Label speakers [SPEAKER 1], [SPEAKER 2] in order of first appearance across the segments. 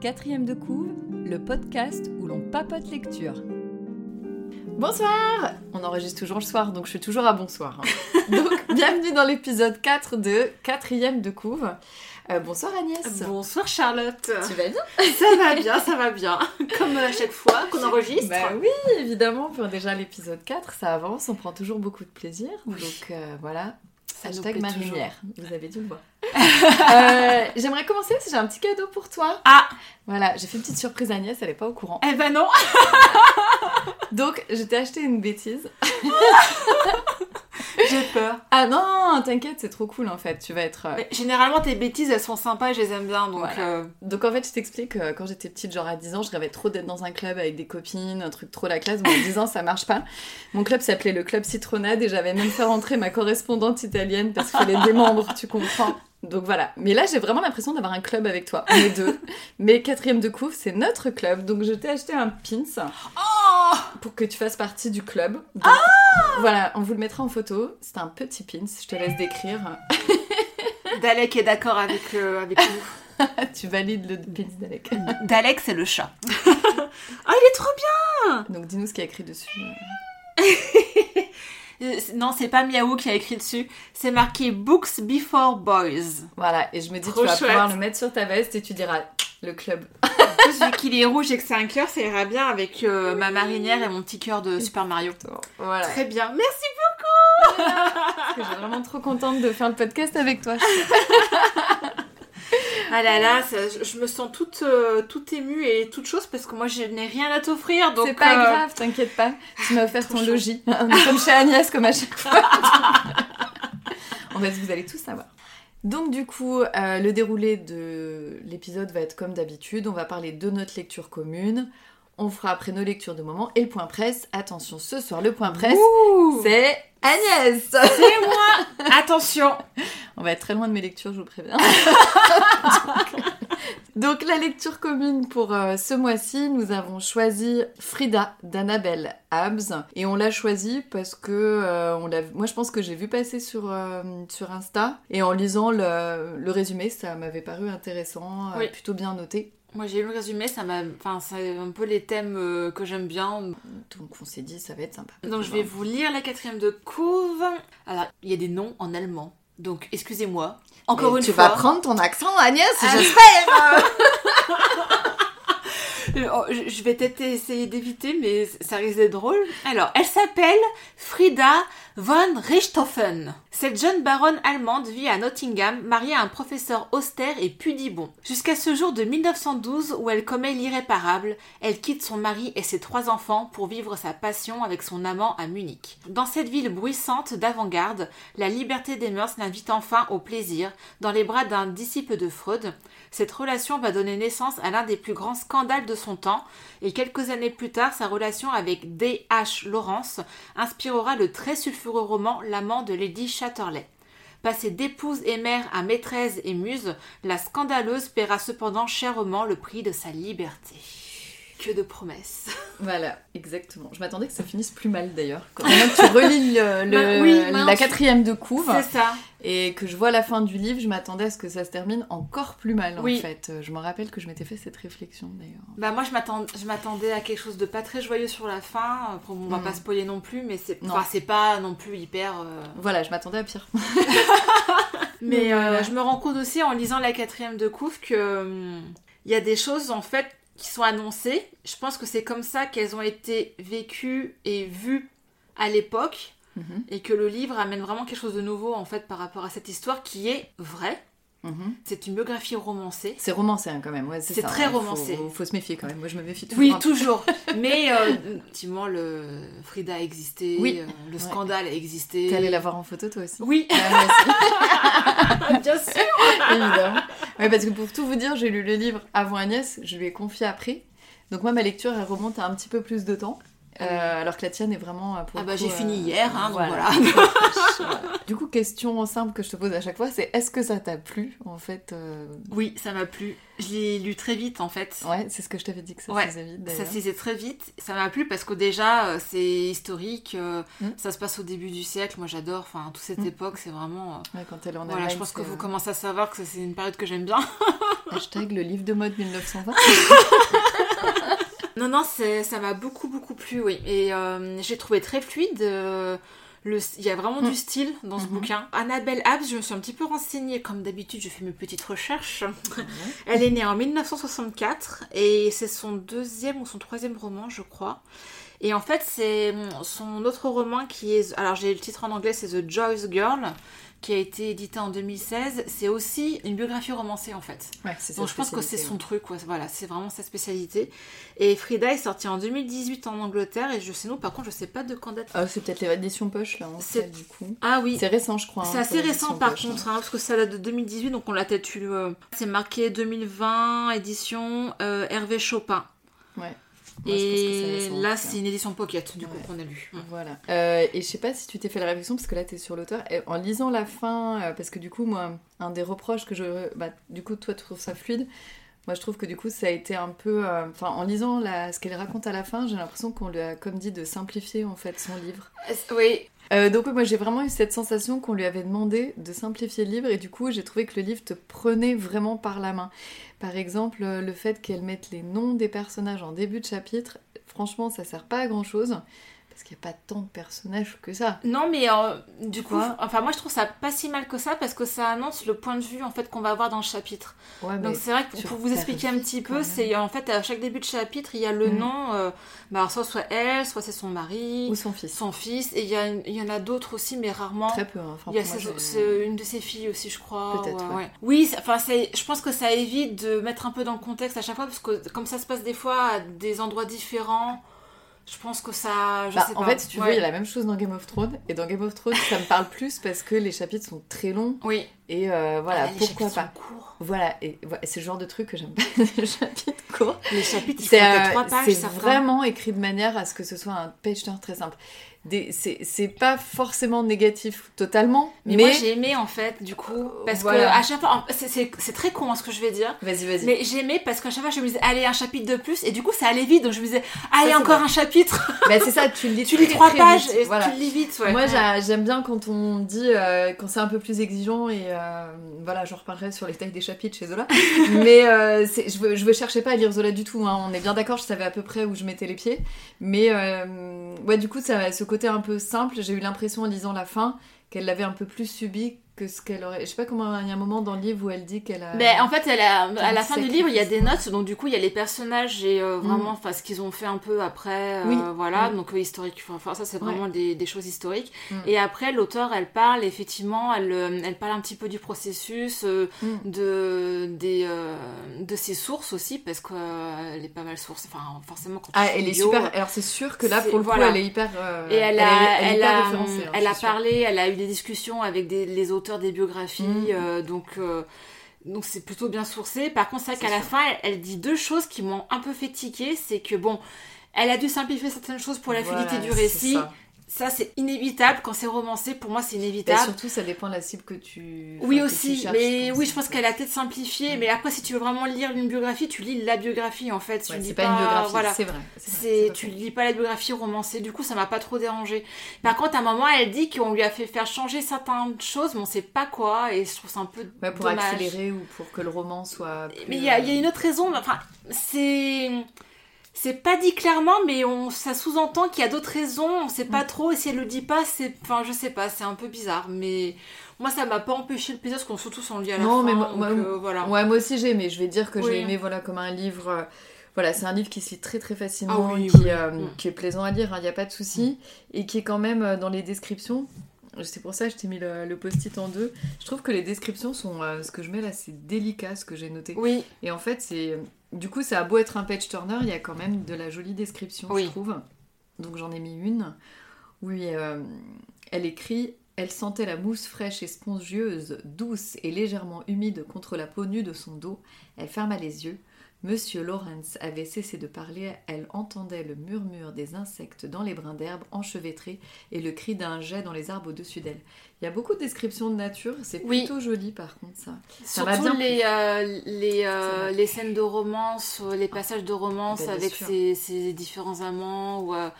[SPEAKER 1] Quatrième de couve, le podcast où l'on papote lecture. Bonsoir On enregistre toujours le soir, donc je suis toujours à bonsoir. hein. donc, bienvenue dans l'épisode 4 de Quatrième de couve. Euh, bonsoir Agnès
[SPEAKER 2] Bonsoir Charlotte.
[SPEAKER 1] Tu vas bien
[SPEAKER 2] Ça va bien, ça va bien. Comme à chaque fois qu'on enregistre.
[SPEAKER 1] Bah oui, évidemment, pour déjà l'épisode 4, ça avance, on prend toujours beaucoup de plaisir. Donc euh, voilà,
[SPEAKER 2] Ça
[SPEAKER 1] hashtag
[SPEAKER 2] plaît
[SPEAKER 1] marinière, vous avez dû le voir. Euh, J'aimerais commencer parce que j'ai un petit cadeau pour toi.
[SPEAKER 2] Ah
[SPEAKER 1] Voilà, j'ai fait une petite surprise à Agnès, elle est pas au courant.
[SPEAKER 2] Eh ben non
[SPEAKER 1] Donc, je t'ai acheté une bêtise.
[SPEAKER 2] J'ai peur.
[SPEAKER 1] Ah non, t'inquiète, c'est trop cool en fait. Tu vas être. euh,
[SPEAKER 2] Mais généralement, tes bêtises, elles sont sympas et je les aime bien. Donc,
[SPEAKER 1] Voilà.
[SPEAKER 2] euh,
[SPEAKER 1] Donc en fait, je t'explique, euh, quand j'étais petite, genre à 10 ans, je rêvais trop d'être dans un club avec des copines, un truc trop la classe. Bon, à 10 ans, ça marche pas. Mon club s'appelait le Club Citronnade et j'avais même fait rentrer ma correspondante italienne parce qu'il fallait des membres, tu comprends. Donc voilà. Mais là, j'ai vraiment l'impression d'avoir un club avec toi. On est deux. Mais quatrième de couvre, c'est notre club. Donc je t'ai acheté un pins
[SPEAKER 2] Oh
[SPEAKER 1] pour que tu fasses partie du club. Donc, voilà, on vous le mettra en photo. C'est un petit pins. Je te laisse décrire.
[SPEAKER 2] Dalek est d'accord avec, euh, avec nous.
[SPEAKER 1] tu valides le pins d'Alec.
[SPEAKER 2] Dalek, c'est le chat. ah, il est trop bien
[SPEAKER 1] Donc dis-nous ce qu'il y a écrit dessus.
[SPEAKER 2] Euh, Non, c'est pas Miaou qui a écrit dessus. C'est marqué Books Before Boys.
[SPEAKER 1] Voilà, et je me dis,
[SPEAKER 2] Trop
[SPEAKER 1] tu vas
[SPEAKER 2] chouette.
[SPEAKER 1] pouvoir le mettre sur ta veste et tu diras le club.
[SPEAKER 2] En plus, vu qu'il est rouge et que c'est un cœur, ça ira bien avec euh, ma marinière et mon petit cœur de Super Mario.
[SPEAKER 1] Voilà.
[SPEAKER 2] Très bien. Merci
[SPEAKER 1] Parce que je suis vraiment trop contente de faire le podcast avec toi.
[SPEAKER 2] Ah là là, ça- je, me sens toute, euh, toute émue et toute chose parce que moi je n'ai rien à t'offrir. donc
[SPEAKER 1] C'est pas
[SPEAKER 2] euh,
[SPEAKER 1] grave, t'inquiète pas. Tu m'as offert ton
[SPEAKER 2] chaud.
[SPEAKER 1] logis. On est comme chez Agnès, comme à chaque fois. en fait, vous allez tous savoir. Donc du coup, euh, le déroulé de l'épisode va être comme d'habitude. On va parler de notre lecture commune. On fera après nos lectures de moment et le point presse. Attention, ce soir, le point presse, c'est Agnès
[SPEAKER 2] c'est moi Attention
[SPEAKER 1] On va être très loin de mes lectures, je vous préviens. Donc, la lecture commune pour euh, ce mois-ci, nous avons choisi Frida d'Annabelle Habs. Et on l'a choisi parce que euh, on l'a... moi je pense que j'ai vu passer sur, euh, sur Insta. Et en lisant le, le résumé, ça m'avait paru intéressant,
[SPEAKER 2] Oui.
[SPEAKER 1] plutôt bien noté.
[SPEAKER 2] Moi j'ai lu le résumé, ça m'a... Enfin, c'est un peu les thèmes euh, que j'aime bien.
[SPEAKER 1] Donc on s'est dit, ça va être sympa.
[SPEAKER 2] Donc je vais vous lire la quatrième de couve. Alors, il y a des noms en allemand. Donc, excusez-moi. Encore une
[SPEAKER 1] tu
[SPEAKER 2] fois.
[SPEAKER 1] vas prendre ton accent, Agnès,
[SPEAKER 2] Ah.
[SPEAKER 1] j'espère
[SPEAKER 2] Oh, je vais peut-être essayer d'éviter, mais ça risque d'être drôle. Alors, elle s'appelle Frida von Richthofen. Cette jeune baronne allemande vit à Nottingham, mariée à un professeur austère et pudibond. Jusqu'à ce jour de 1912 où elle commet l'irréparable, elle quitte son mari et ses trois enfants pour vivre sa passion avec son amant à Munich. Dans cette ville bruissante d'avant-garde, la liberté des mœurs l'invite enfin au plaisir, dans les bras d'un disciple de Freud, cette relation va donner naissance à l'un des plus grands scandales de son temps, et quelques années plus tard, sa relation avec D.H. Lawrence inspirera le très sulfureux roman L'amant de Lady Passée d'épouse et mère à maîtresse et muse, la scandaleuse paiera cependant chèrement le prix de sa liberté. Que de promesses.
[SPEAKER 1] Voilà, exactement. Je m'attendais que ça finisse plus mal d'ailleurs. Quand maintenant que tu relis le- le-
[SPEAKER 2] Bah oui,
[SPEAKER 1] la quatrième de couve
[SPEAKER 2] C'est ça.
[SPEAKER 1] et que je vois la fin du livre, je m'attendais à ce que ça se termine encore plus mal
[SPEAKER 2] Oui.
[SPEAKER 1] en fait. Je me rappelle que je m'étais fait cette réflexion d'ailleurs.
[SPEAKER 2] Bah moi je m'attend- je m'attendais à quelque chose de pas très joyeux sur la fin. Bon, on va
[SPEAKER 1] Mm.
[SPEAKER 2] pas spoiler non plus, mais c'est enfin, pas non plus hyper. euh,
[SPEAKER 1] Voilà, je m'attendais à pire.
[SPEAKER 2] Mais
[SPEAKER 1] Donc,
[SPEAKER 2] euh,
[SPEAKER 1] voilà.
[SPEAKER 2] je me rends compte aussi en lisant la quatrième de couve que hum, il y a des choses en fait qui sont annoncées. Je pense que c'est comme ça qu'elles ont été vécues et vues à l'époque
[SPEAKER 1] Mhm,
[SPEAKER 2] et que le livre amène vraiment quelque chose de nouveau en fait par rapport à cette histoire qui est vraie.
[SPEAKER 1] Mhm.
[SPEAKER 2] C'est une biographie romancée.
[SPEAKER 1] C'est romancé hein, quand même, ouais, c'est
[SPEAKER 2] très
[SPEAKER 1] hein.
[SPEAKER 2] Romancé.
[SPEAKER 1] Faut, se méfier quand même. Moi je me méfie toujours.
[SPEAKER 2] Oui, toujours. Mais euh, effectivement, le Frida a existé,
[SPEAKER 1] Oui.
[SPEAKER 2] euh, le scandale a existé.
[SPEAKER 1] T'es allée la voir en photo toi aussi
[SPEAKER 2] Oui,
[SPEAKER 1] Ouais, aussi.
[SPEAKER 2] bien sûr.
[SPEAKER 1] Évidemment. Ouais, parce que pour tout vous dire, j'ai lu le livre avant Agnès, je lui ai confié après. Donc moi, ma lecture, elle remonte à un petit peu plus de temps. Euh, alors que la tienne est vraiment euh, pour
[SPEAKER 2] Ah bah j'ai
[SPEAKER 1] euh,
[SPEAKER 2] fini hier, hein, donc voilà.
[SPEAKER 1] voilà. du coup, question simple que je te pose à chaque fois, c'est est-ce que ça t'a plu en fait euh,
[SPEAKER 2] Oui, ça m'a plu. Je l'ai lu très vite en fait.
[SPEAKER 1] Ouais, c'est ce que je t'avais dit que ça
[SPEAKER 2] Ouais,
[SPEAKER 1] se faisait vite
[SPEAKER 2] Ça se lisait très vite. Ça m'a plu parce que déjà, euh, c'est historique. euh,
[SPEAKER 1] Mm.
[SPEAKER 2] Ça se passe au début du siècle. Moi, j'adore. Enfin, toute cette
[SPEAKER 1] Mm.
[SPEAKER 2] époque, c'est vraiment. euh,
[SPEAKER 1] Ouais, quand elle est en
[SPEAKER 2] Voilà,
[SPEAKER 1] Allemagne,
[SPEAKER 2] je pense que vous
[SPEAKER 1] euh,
[SPEAKER 2] commencez à savoir que c'est une période que j'aime bien.
[SPEAKER 1] Hashtag le livre de mode 1920.
[SPEAKER 2] Non, non, ça m'a beaucoup, beaucoup plu, oui. Et euh, j'ai trouvé très fluide. euh, le, il y a vraiment
[SPEAKER 1] Mm.
[SPEAKER 2] du style dans ce
[SPEAKER 1] Mhm.
[SPEAKER 2] bouquin. Annabelle Habs, je me suis un petit peu renseignée. Comme d'habitude, je fais mes petites recherches. Elle est née en 1964 et c'est son deuxième ou son troisième roman, je crois. Et en fait, c'est son autre roman qui est. Alors, j'ai le titre en anglais, c'est The Joyce Girl, qui a été édité en 2016. C'est aussi une biographie romancée, en fait.
[SPEAKER 1] Ouais,
[SPEAKER 2] Donc, je pense que c'est son
[SPEAKER 1] ouais.
[SPEAKER 2] truc, ouais. voilà, c'est vraiment sa spécialité. Et Frida est sortie en 2018 en Angleterre, et je sais, non, par contre, je sais pas de quand date.
[SPEAKER 1] Ah, c'est peut-être l'édition poche là, en fait, du coup.
[SPEAKER 2] Ah oui,
[SPEAKER 1] C'est récent, je crois. hein,
[SPEAKER 2] c'est assez
[SPEAKER 1] pour
[SPEAKER 2] récent par
[SPEAKER 1] poche, hein.
[SPEAKER 2] contre, hein, parce que ça date de 2018, donc on l'a peut-être eu. euh, C'est marqué 2020, édition euh, Hervé Chopin.
[SPEAKER 1] Ouais. Ouais, je pense que c'est
[SPEAKER 2] et là, c'est une édition pocket, du coup, qu'on a lu.
[SPEAKER 1] Voilà. Euh, et je sais pas si tu t'es fait la réflexion, parce que là, t'es sur l'auteur. Et En lisant la fin, euh, parce que du coup, moi, un des reproches que je. Bah, du coup, toi, tu trouves ça fluide. Moi, je trouve que du coup, ça a été un peu. euh, Enfin, en lisant la... ce qu'elle raconte à la fin, j'ai l'impression qu'on lui a, comme dit, de simplifier en fait son livre.
[SPEAKER 2] Oui,
[SPEAKER 1] Euh, donc, moi, j'ai vraiment eu cette sensation qu'on lui avait demandé de simplifier le livre, et du coup, j'ai trouvé que le livre te prenait vraiment par la main. Par exemple, euh, le fait qu'elle mette les noms des personnages en début de chapitre, franchement, ça sert pas à grand chose. Parce qu'il n'y a pas tant de personnages que ça.
[SPEAKER 2] Non, mais euh, du coup, enfin moi je trouve ça pas si mal que ça parce que ça annonce le point de vue en fait qu'on va avoir dans le chapitre.
[SPEAKER 1] Ouais,
[SPEAKER 2] Donc c'est vrai que pour, vous expliquer un petit peu, c'est en fait à chaque début de chapitre il y a le
[SPEAKER 1] Mhm.
[SPEAKER 2] nom, euh, bah, alors, soit soit elle, soit c'est son mari,
[SPEAKER 1] Ou son fils.
[SPEAKER 2] son fils, et il y, a une- il y en a d'autres aussi, mais rarement.
[SPEAKER 1] Très peu. hein. Enfin,
[SPEAKER 2] Il y a
[SPEAKER 1] moi,
[SPEAKER 2] ses- une de ses filles aussi, je crois.
[SPEAKER 1] Peut-être,
[SPEAKER 2] ouais,
[SPEAKER 1] ouais.
[SPEAKER 2] ouais. Oui, enfin, je pense que ça évite de mettre un peu dans le contexte à chaque fois, parce que comme ça se passe des fois à des endroits différents, je pense que ça. Je
[SPEAKER 1] Bah,
[SPEAKER 2] sais
[SPEAKER 1] en
[SPEAKER 2] pas.
[SPEAKER 1] fait, si tu veux, il y a la même chose dans Game of Thrones. Et dans Game of Thrones, ça me parle plus parce que les chapitres sont très longs.
[SPEAKER 2] Oui,
[SPEAKER 1] Et euh, voilà,
[SPEAKER 2] Ah,
[SPEAKER 1] pourquoi pas.
[SPEAKER 2] sont courts.
[SPEAKER 1] Voilà, et voilà, c'est le genre de truc que j'aime pas, les chapitres courts.
[SPEAKER 2] Les chapitres,
[SPEAKER 1] C'est euh,
[SPEAKER 2] trois pages,
[SPEAKER 1] c'est vraiment écrit de manière à ce que ce soit un page turn très simple. C'est c'est pas forcément négatif totalement,
[SPEAKER 2] Mais,
[SPEAKER 1] mais...
[SPEAKER 2] moi j'ai aimé en fait du coup parce
[SPEAKER 1] Voilà.
[SPEAKER 2] que à chaque fois c'est- très con hein, ce que je vais dire
[SPEAKER 1] Vas-y, vas-y.
[SPEAKER 2] mais j'aimais parce qu'à chaque fois je me disais allez un chapitre de plus et du coup ça allait vite donc je me disais allez encore un chapitre
[SPEAKER 1] Bah, c'est ça, tu lis
[SPEAKER 2] tu lis trois pages et
[SPEAKER 1] voilà.
[SPEAKER 2] tu lis vite ouais.
[SPEAKER 1] Moi, j'aime bien quand on dit, euh, quand c'est un peu plus exigeant, et euh, voilà, j'en reparlerai sur les tailles des chapitres chez Zola. mais euh, je, veux, je veux chercher pas à lire Zola du tout, hein. on est bien d'accord, je savais à peu près où je mettais les pieds. Mais euh, ouais, du coup, ça, ce côté un peu simple, j'ai eu l'impression en lisant la fin qu'elle l'avait un peu plus subi que ce qu'elle aurait. Je sais pas comment, il y a un moment dans le livre où elle dit qu'elle a.
[SPEAKER 2] Mais en fait, elle a- à la fin du livre, il y a des notes, donc du coup, il y a les personnages et euh, vraiment, enfin, ce qu'ils ont fait un peu après, euh,
[SPEAKER 1] Oui.
[SPEAKER 2] voilà,
[SPEAKER 1] Mm.
[SPEAKER 2] donc euh, historique. Enfin, ça, c'est vraiment
[SPEAKER 1] Ouais.
[SPEAKER 2] des, des choses historiques.
[SPEAKER 1] Mm.
[SPEAKER 2] Et après, l'auteur, elle parle effectivement, elle, elle parle un petit peu du processus,
[SPEAKER 1] Mm.
[SPEAKER 2] de des de ses sources aussi, parce qu'elle est pas mal source. Enfin, forcément, quand tu
[SPEAKER 1] Ah, elle est super. Alors, c'est sûr que là, pour le coup,
[SPEAKER 2] voilà.
[SPEAKER 1] elle est hyper.
[SPEAKER 2] Et elle a,
[SPEAKER 1] est-
[SPEAKER 2] elle, a,
[SPEAKER 1] référencée, hein,
[SPEAKER 2] elle a
[SPEAKER 1] sûr.
[SPEAKER 2] parlé, elle a eu des discussions avec des, les auteurs des biographies,
[SPEAKER 1] Mhm.
[SPEAKER 2] euh, donc euh, donc c'est plutôt bien sourcé. Par contre, c'est vrai qu'à la fin, elle, elle dit deux choses qui m'ont un peu fait tiquer, c'est que bon, elle a dû simplifier certaines choses pour la
[SPEAKER 1] Voilà,
[SPEAKER 2] fluidité du récit.
[SPEAKER 1] ça.
[SPEAKER 2] Ça, c'est inévitable quand c'est romancé. Pour moi, c'est
[SPEAKER 1] Et
[SPEAKER 2] inévitable.
[SPEAKER 1] surtout, ça dépend de la cible que tu.
[SPEAKER 2] Oui
[SPEAKER 1] enfin, que tu
[SPEAKER 2] aussi,
[SPEAKER 1] cherches,
[SPEAKER 2] mais oui, je
[SPEAKER 1] en
[SPEAKER 2] pense qu'elle a peut-être simplifié,
[SPEAKER 1] Mm.
[SPEAKER 2] mais après, si tu veux vraiment lire une biographie, tu lis la biographie en fait. Tu
[SPEAKER 1] Ouais,
[SPEAKER 2] lis
[SPEAKER 1] c'est pas, une biographie,
[SPEAKER 2] voilà.
[SPEAKER 1] c'est vrai. c'est
[SPEAKER 2] tu lis pas la biographie romancée, du coup ça m'a pas trop dérangé. Par contre, à un moment, elle dit qu'on lui a fait faire changer certaines choses, mais on sait pas quoi, et je trouve ça un peu
[SPEAKER 1] Ouais, pour
[SPEAKER 2] dommage.
[SPEAKER 1] accélérer ou pour que le roman soit. plus,
[SPEAKER 2] Mais il y, y a
[SPEAKER 1] euh,
[SPEAKER 2] une autre raison, enfin, c'est. C'est pas dit clairement, mais on, ça sous-entend qu'il y a d'autres raisons, on sait
[SPEAKER 1] Mm.
[SPEAKER 2] pas trop, et si elle le dit pas, c'est. Enfin, je sais pas, c'est un peu bizarre, mais moi ça m'a pas empêché le plaisir, parce qu'on surtout on lit à la
[SPEAKER 1] Non,
[SPEAKER 2] fin,
[SPEAKER 1] mais moi-
[SPEAKER 2] donc,
[SPEAKER 1] moi-
[SPEAKER 2] euh, voilà.
[SPEAKER 1] Ouais, moi aussi j'ai aimé. Je vais dire que
[SPEAKER 2] Oui.
[SPEAKER 1] j'ai aimé voilà, comme un livre. euh, Voilà, c'est un livre qui se lit très très facilement,
[SPEAKER 2] Ah oui,
[SPEAKER 1] qui,
[SPEAKER 2] oui.
[SPEAKER 1] euh,
[SPEAKER 2] Mm.
[SPEAKER 1] qui est plaisant à lire, il n'y a pas de souci, et qui est quand même dans les descriptions. C'est pour ça que je t'ai mis le, le post-it en deux. Je trouve que les descriptions sont. euh, ce que je mets là, c'est délicat ce que j'ai noté.
[SPEAKER 2] Oui,
[SPEAKER 1] Et en fait, c'est. Du coup, ça a beau être un page turner, il y a quand même de la jolie description,
[SPEAKER 2] Oui.
[SPEAKER 1] je trouve. Donc j'en ai mis une. Oui, euh, elle écrit Elle sentait la mousse fraîche et spongieuse, douce et légèrement humide contre la peau nue de son dos. Elle ferma les yeux. Monsieur Lawrence avait cessé de parler, elle entendait le murmure des insectes dans les brins d'herbe enchevêtrés et le cri d'un jet dans les arbres au-dessus d'elle. Il y a beaucoup de descriptions de nature, c'est
[SPEAKER 2] Oui.
[SPEAKER 1] plutôt joli par contre ça. Ça
[SPEAKER 2] Surtout
[SPEAKER 1] bien
[SPEAKER 2] les, euh, les, euh, les scènes de romance, euh, les passages de romance
[SPEAKER 1] bien
[SPEAKER 2] avec ses, ses différents amants. Ou, euh,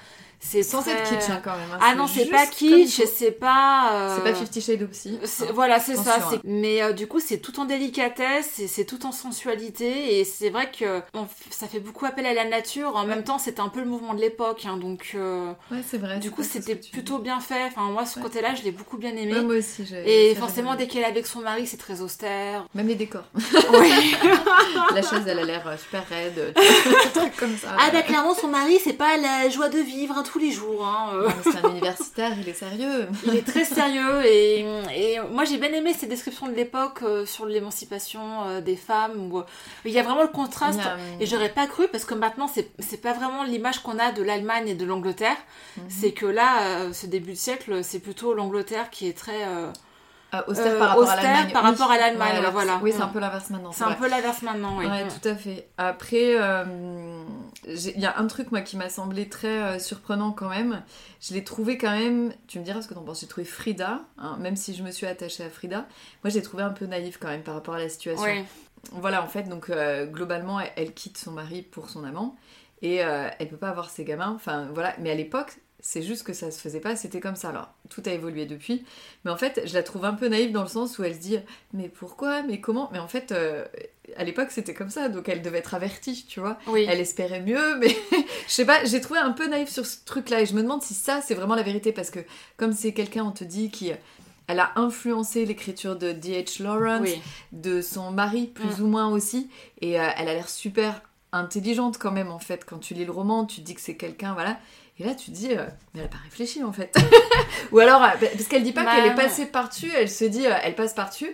[SPEAKER 2] c'est
[SPEAKER 1] Sans
[SPEAKER 2] très-
[SPEAKER 1] être kitsch hein, quand même. hein,
[SPEAKER 2] Ah non, c'est pas kitsch, c'est pas. euh,
[SPEAKER 1] C'est pas Fifty Shades
[SPEAKER 2] c'est-
[SPEAKER 1] hein.
[SPEAKER 2] Voilà, c'est ça. C'est- Mais euh, du coup, c'est tout en délicatesse, c'est tout en sensualité, et c'est vrai que on ça fait beaucoup appel à la nature. En même temps, c'était un peu le mouvement de l'époque, hein, donc euh,
[SPEAKER 1] Ouais, c'est vrai.
[SPEAKER 2] du coup, c'était plutôt bien fait. Enfin, moi, ce
[SPEAKER 1] Ouais.
[SPEAKER 2] côté-là, je l'ai beaucoup bien aimé.
[SPEAKER 1] Ouais, moi aussi. j'ai-
[SPEAKER 2] Et forcément, dès qu'elle est avec son mari, c'est très austère.
[SPEAKER 1] Même les décors.
[SPEAKER 2] Oui.
[SPEAKER 1] La chaise, elle a l'air super raide. comme ça.
[SPEAKER 2] Ah bah clairement son mari c'est pas la joie de vivre hein, tous les jours. Hein, euh.
[SPEAKER 1] C'est un universitaire, il est sérieux.
[SPEAKER 2] Il est très sérieux et, et moi j'ai bien aimé ces descriptions de l'époque euh, sur l'émancipation euh, des femmes où il y a vraiment le contraste et j'aurais pas cru parce que maintenant c'est pas vraiment l'image qu'on a de l'Allemagne et de l'Angleterre.
[SPEAKER 1] Mhm.
[SPEAKER 2] C'est que là ce début de siècle c'est plutôt l'Angleterre qui est très euh,
[SPEAKER 1] Ah, austère
[SPEAKER 2] Euh,
[SPEAKER 1] par rapport
[SPEAKER 2] austère
[SPEAKER 1] à l'Allemagne.
[SPEAKER 2] par
[SPEAKER 1] oui.
[SPEAKER 2] rapport à l'Allemagne,
[SPEAKER 1] alors,
[SPEAKER 2] voilà.
[SPEAKER 1] Oui, c'est un
[SPEAKER 2] Mm.
[SPEAKER 1] peu l'inverse maintenant.
[SPEAKER 2] c'est un
[SPEAKER 1] vrai.
[SPEAKER 2] peu l'inverse maintenant oui.
[SPEAKER 1] Ouais,
[SPEAKER 2] Mm.
[SPEAKER 1] tout à fait. Après, euh, il y a un truc moi qui m'a semblé très euh, surprenant quand même. Je l'ai trouvé quand même. Tu me diras ce que t'en penses. J'ai trouvé Frida, hein, même si je me suis attachée à Frida. Moi, j'ai trouvé un peu naïf quand même par rapport à la situation.
[SPEAKER 2] Ouais.
[SPEAKER 1] Voilà, en fait, donc euh, globalement, elle, elle quitte son mari pour son amant et euh, elle peut pas avoir ses gamins. Enfin, voilà. Mais à l'époque, c'est juste que ça se faisait pas, c'était comme ça. Alors, tout a évolué depuis. Mais en fait, je la trouve un peu naïve dans le sens où elle se dit Mais pourquoi? Mais comment? Mais en fait, euh, à l'époque, c'était comme ça, donc elle devait être avertie, tu vois.
[SPEAKER 2] Oui.
[SPEAKER 1] Elle espérait mieux, mais je sais pas, j'ai trouvé un peu naïf sur ce truc-là et je me demande si ça, c'est vraiment la vérité parce que, comme c'est quelqu'un, on te dit, qui. Elle a influencé l'écriture de D.H. Lawrence,
[SPEAKER 2] Oui.
[SPEAKER 1] de son mari plus
[SPEAKER 2] Mm.
[SPEAKER 1] ou moins aussi et euh, elle a l'air super intelligente quand même en fait quand tu lis le roman tu te dis que c'est quelqu'un voilà et là tu te dis euh, mais elle a pas réfléchi en fait ou alors euh, parce qu'elle dit pas
[SPEAKER 2] Bah,
[SPEAKER 1] qu'elle est passée par dessus elle se dit euh, elle passe par dessus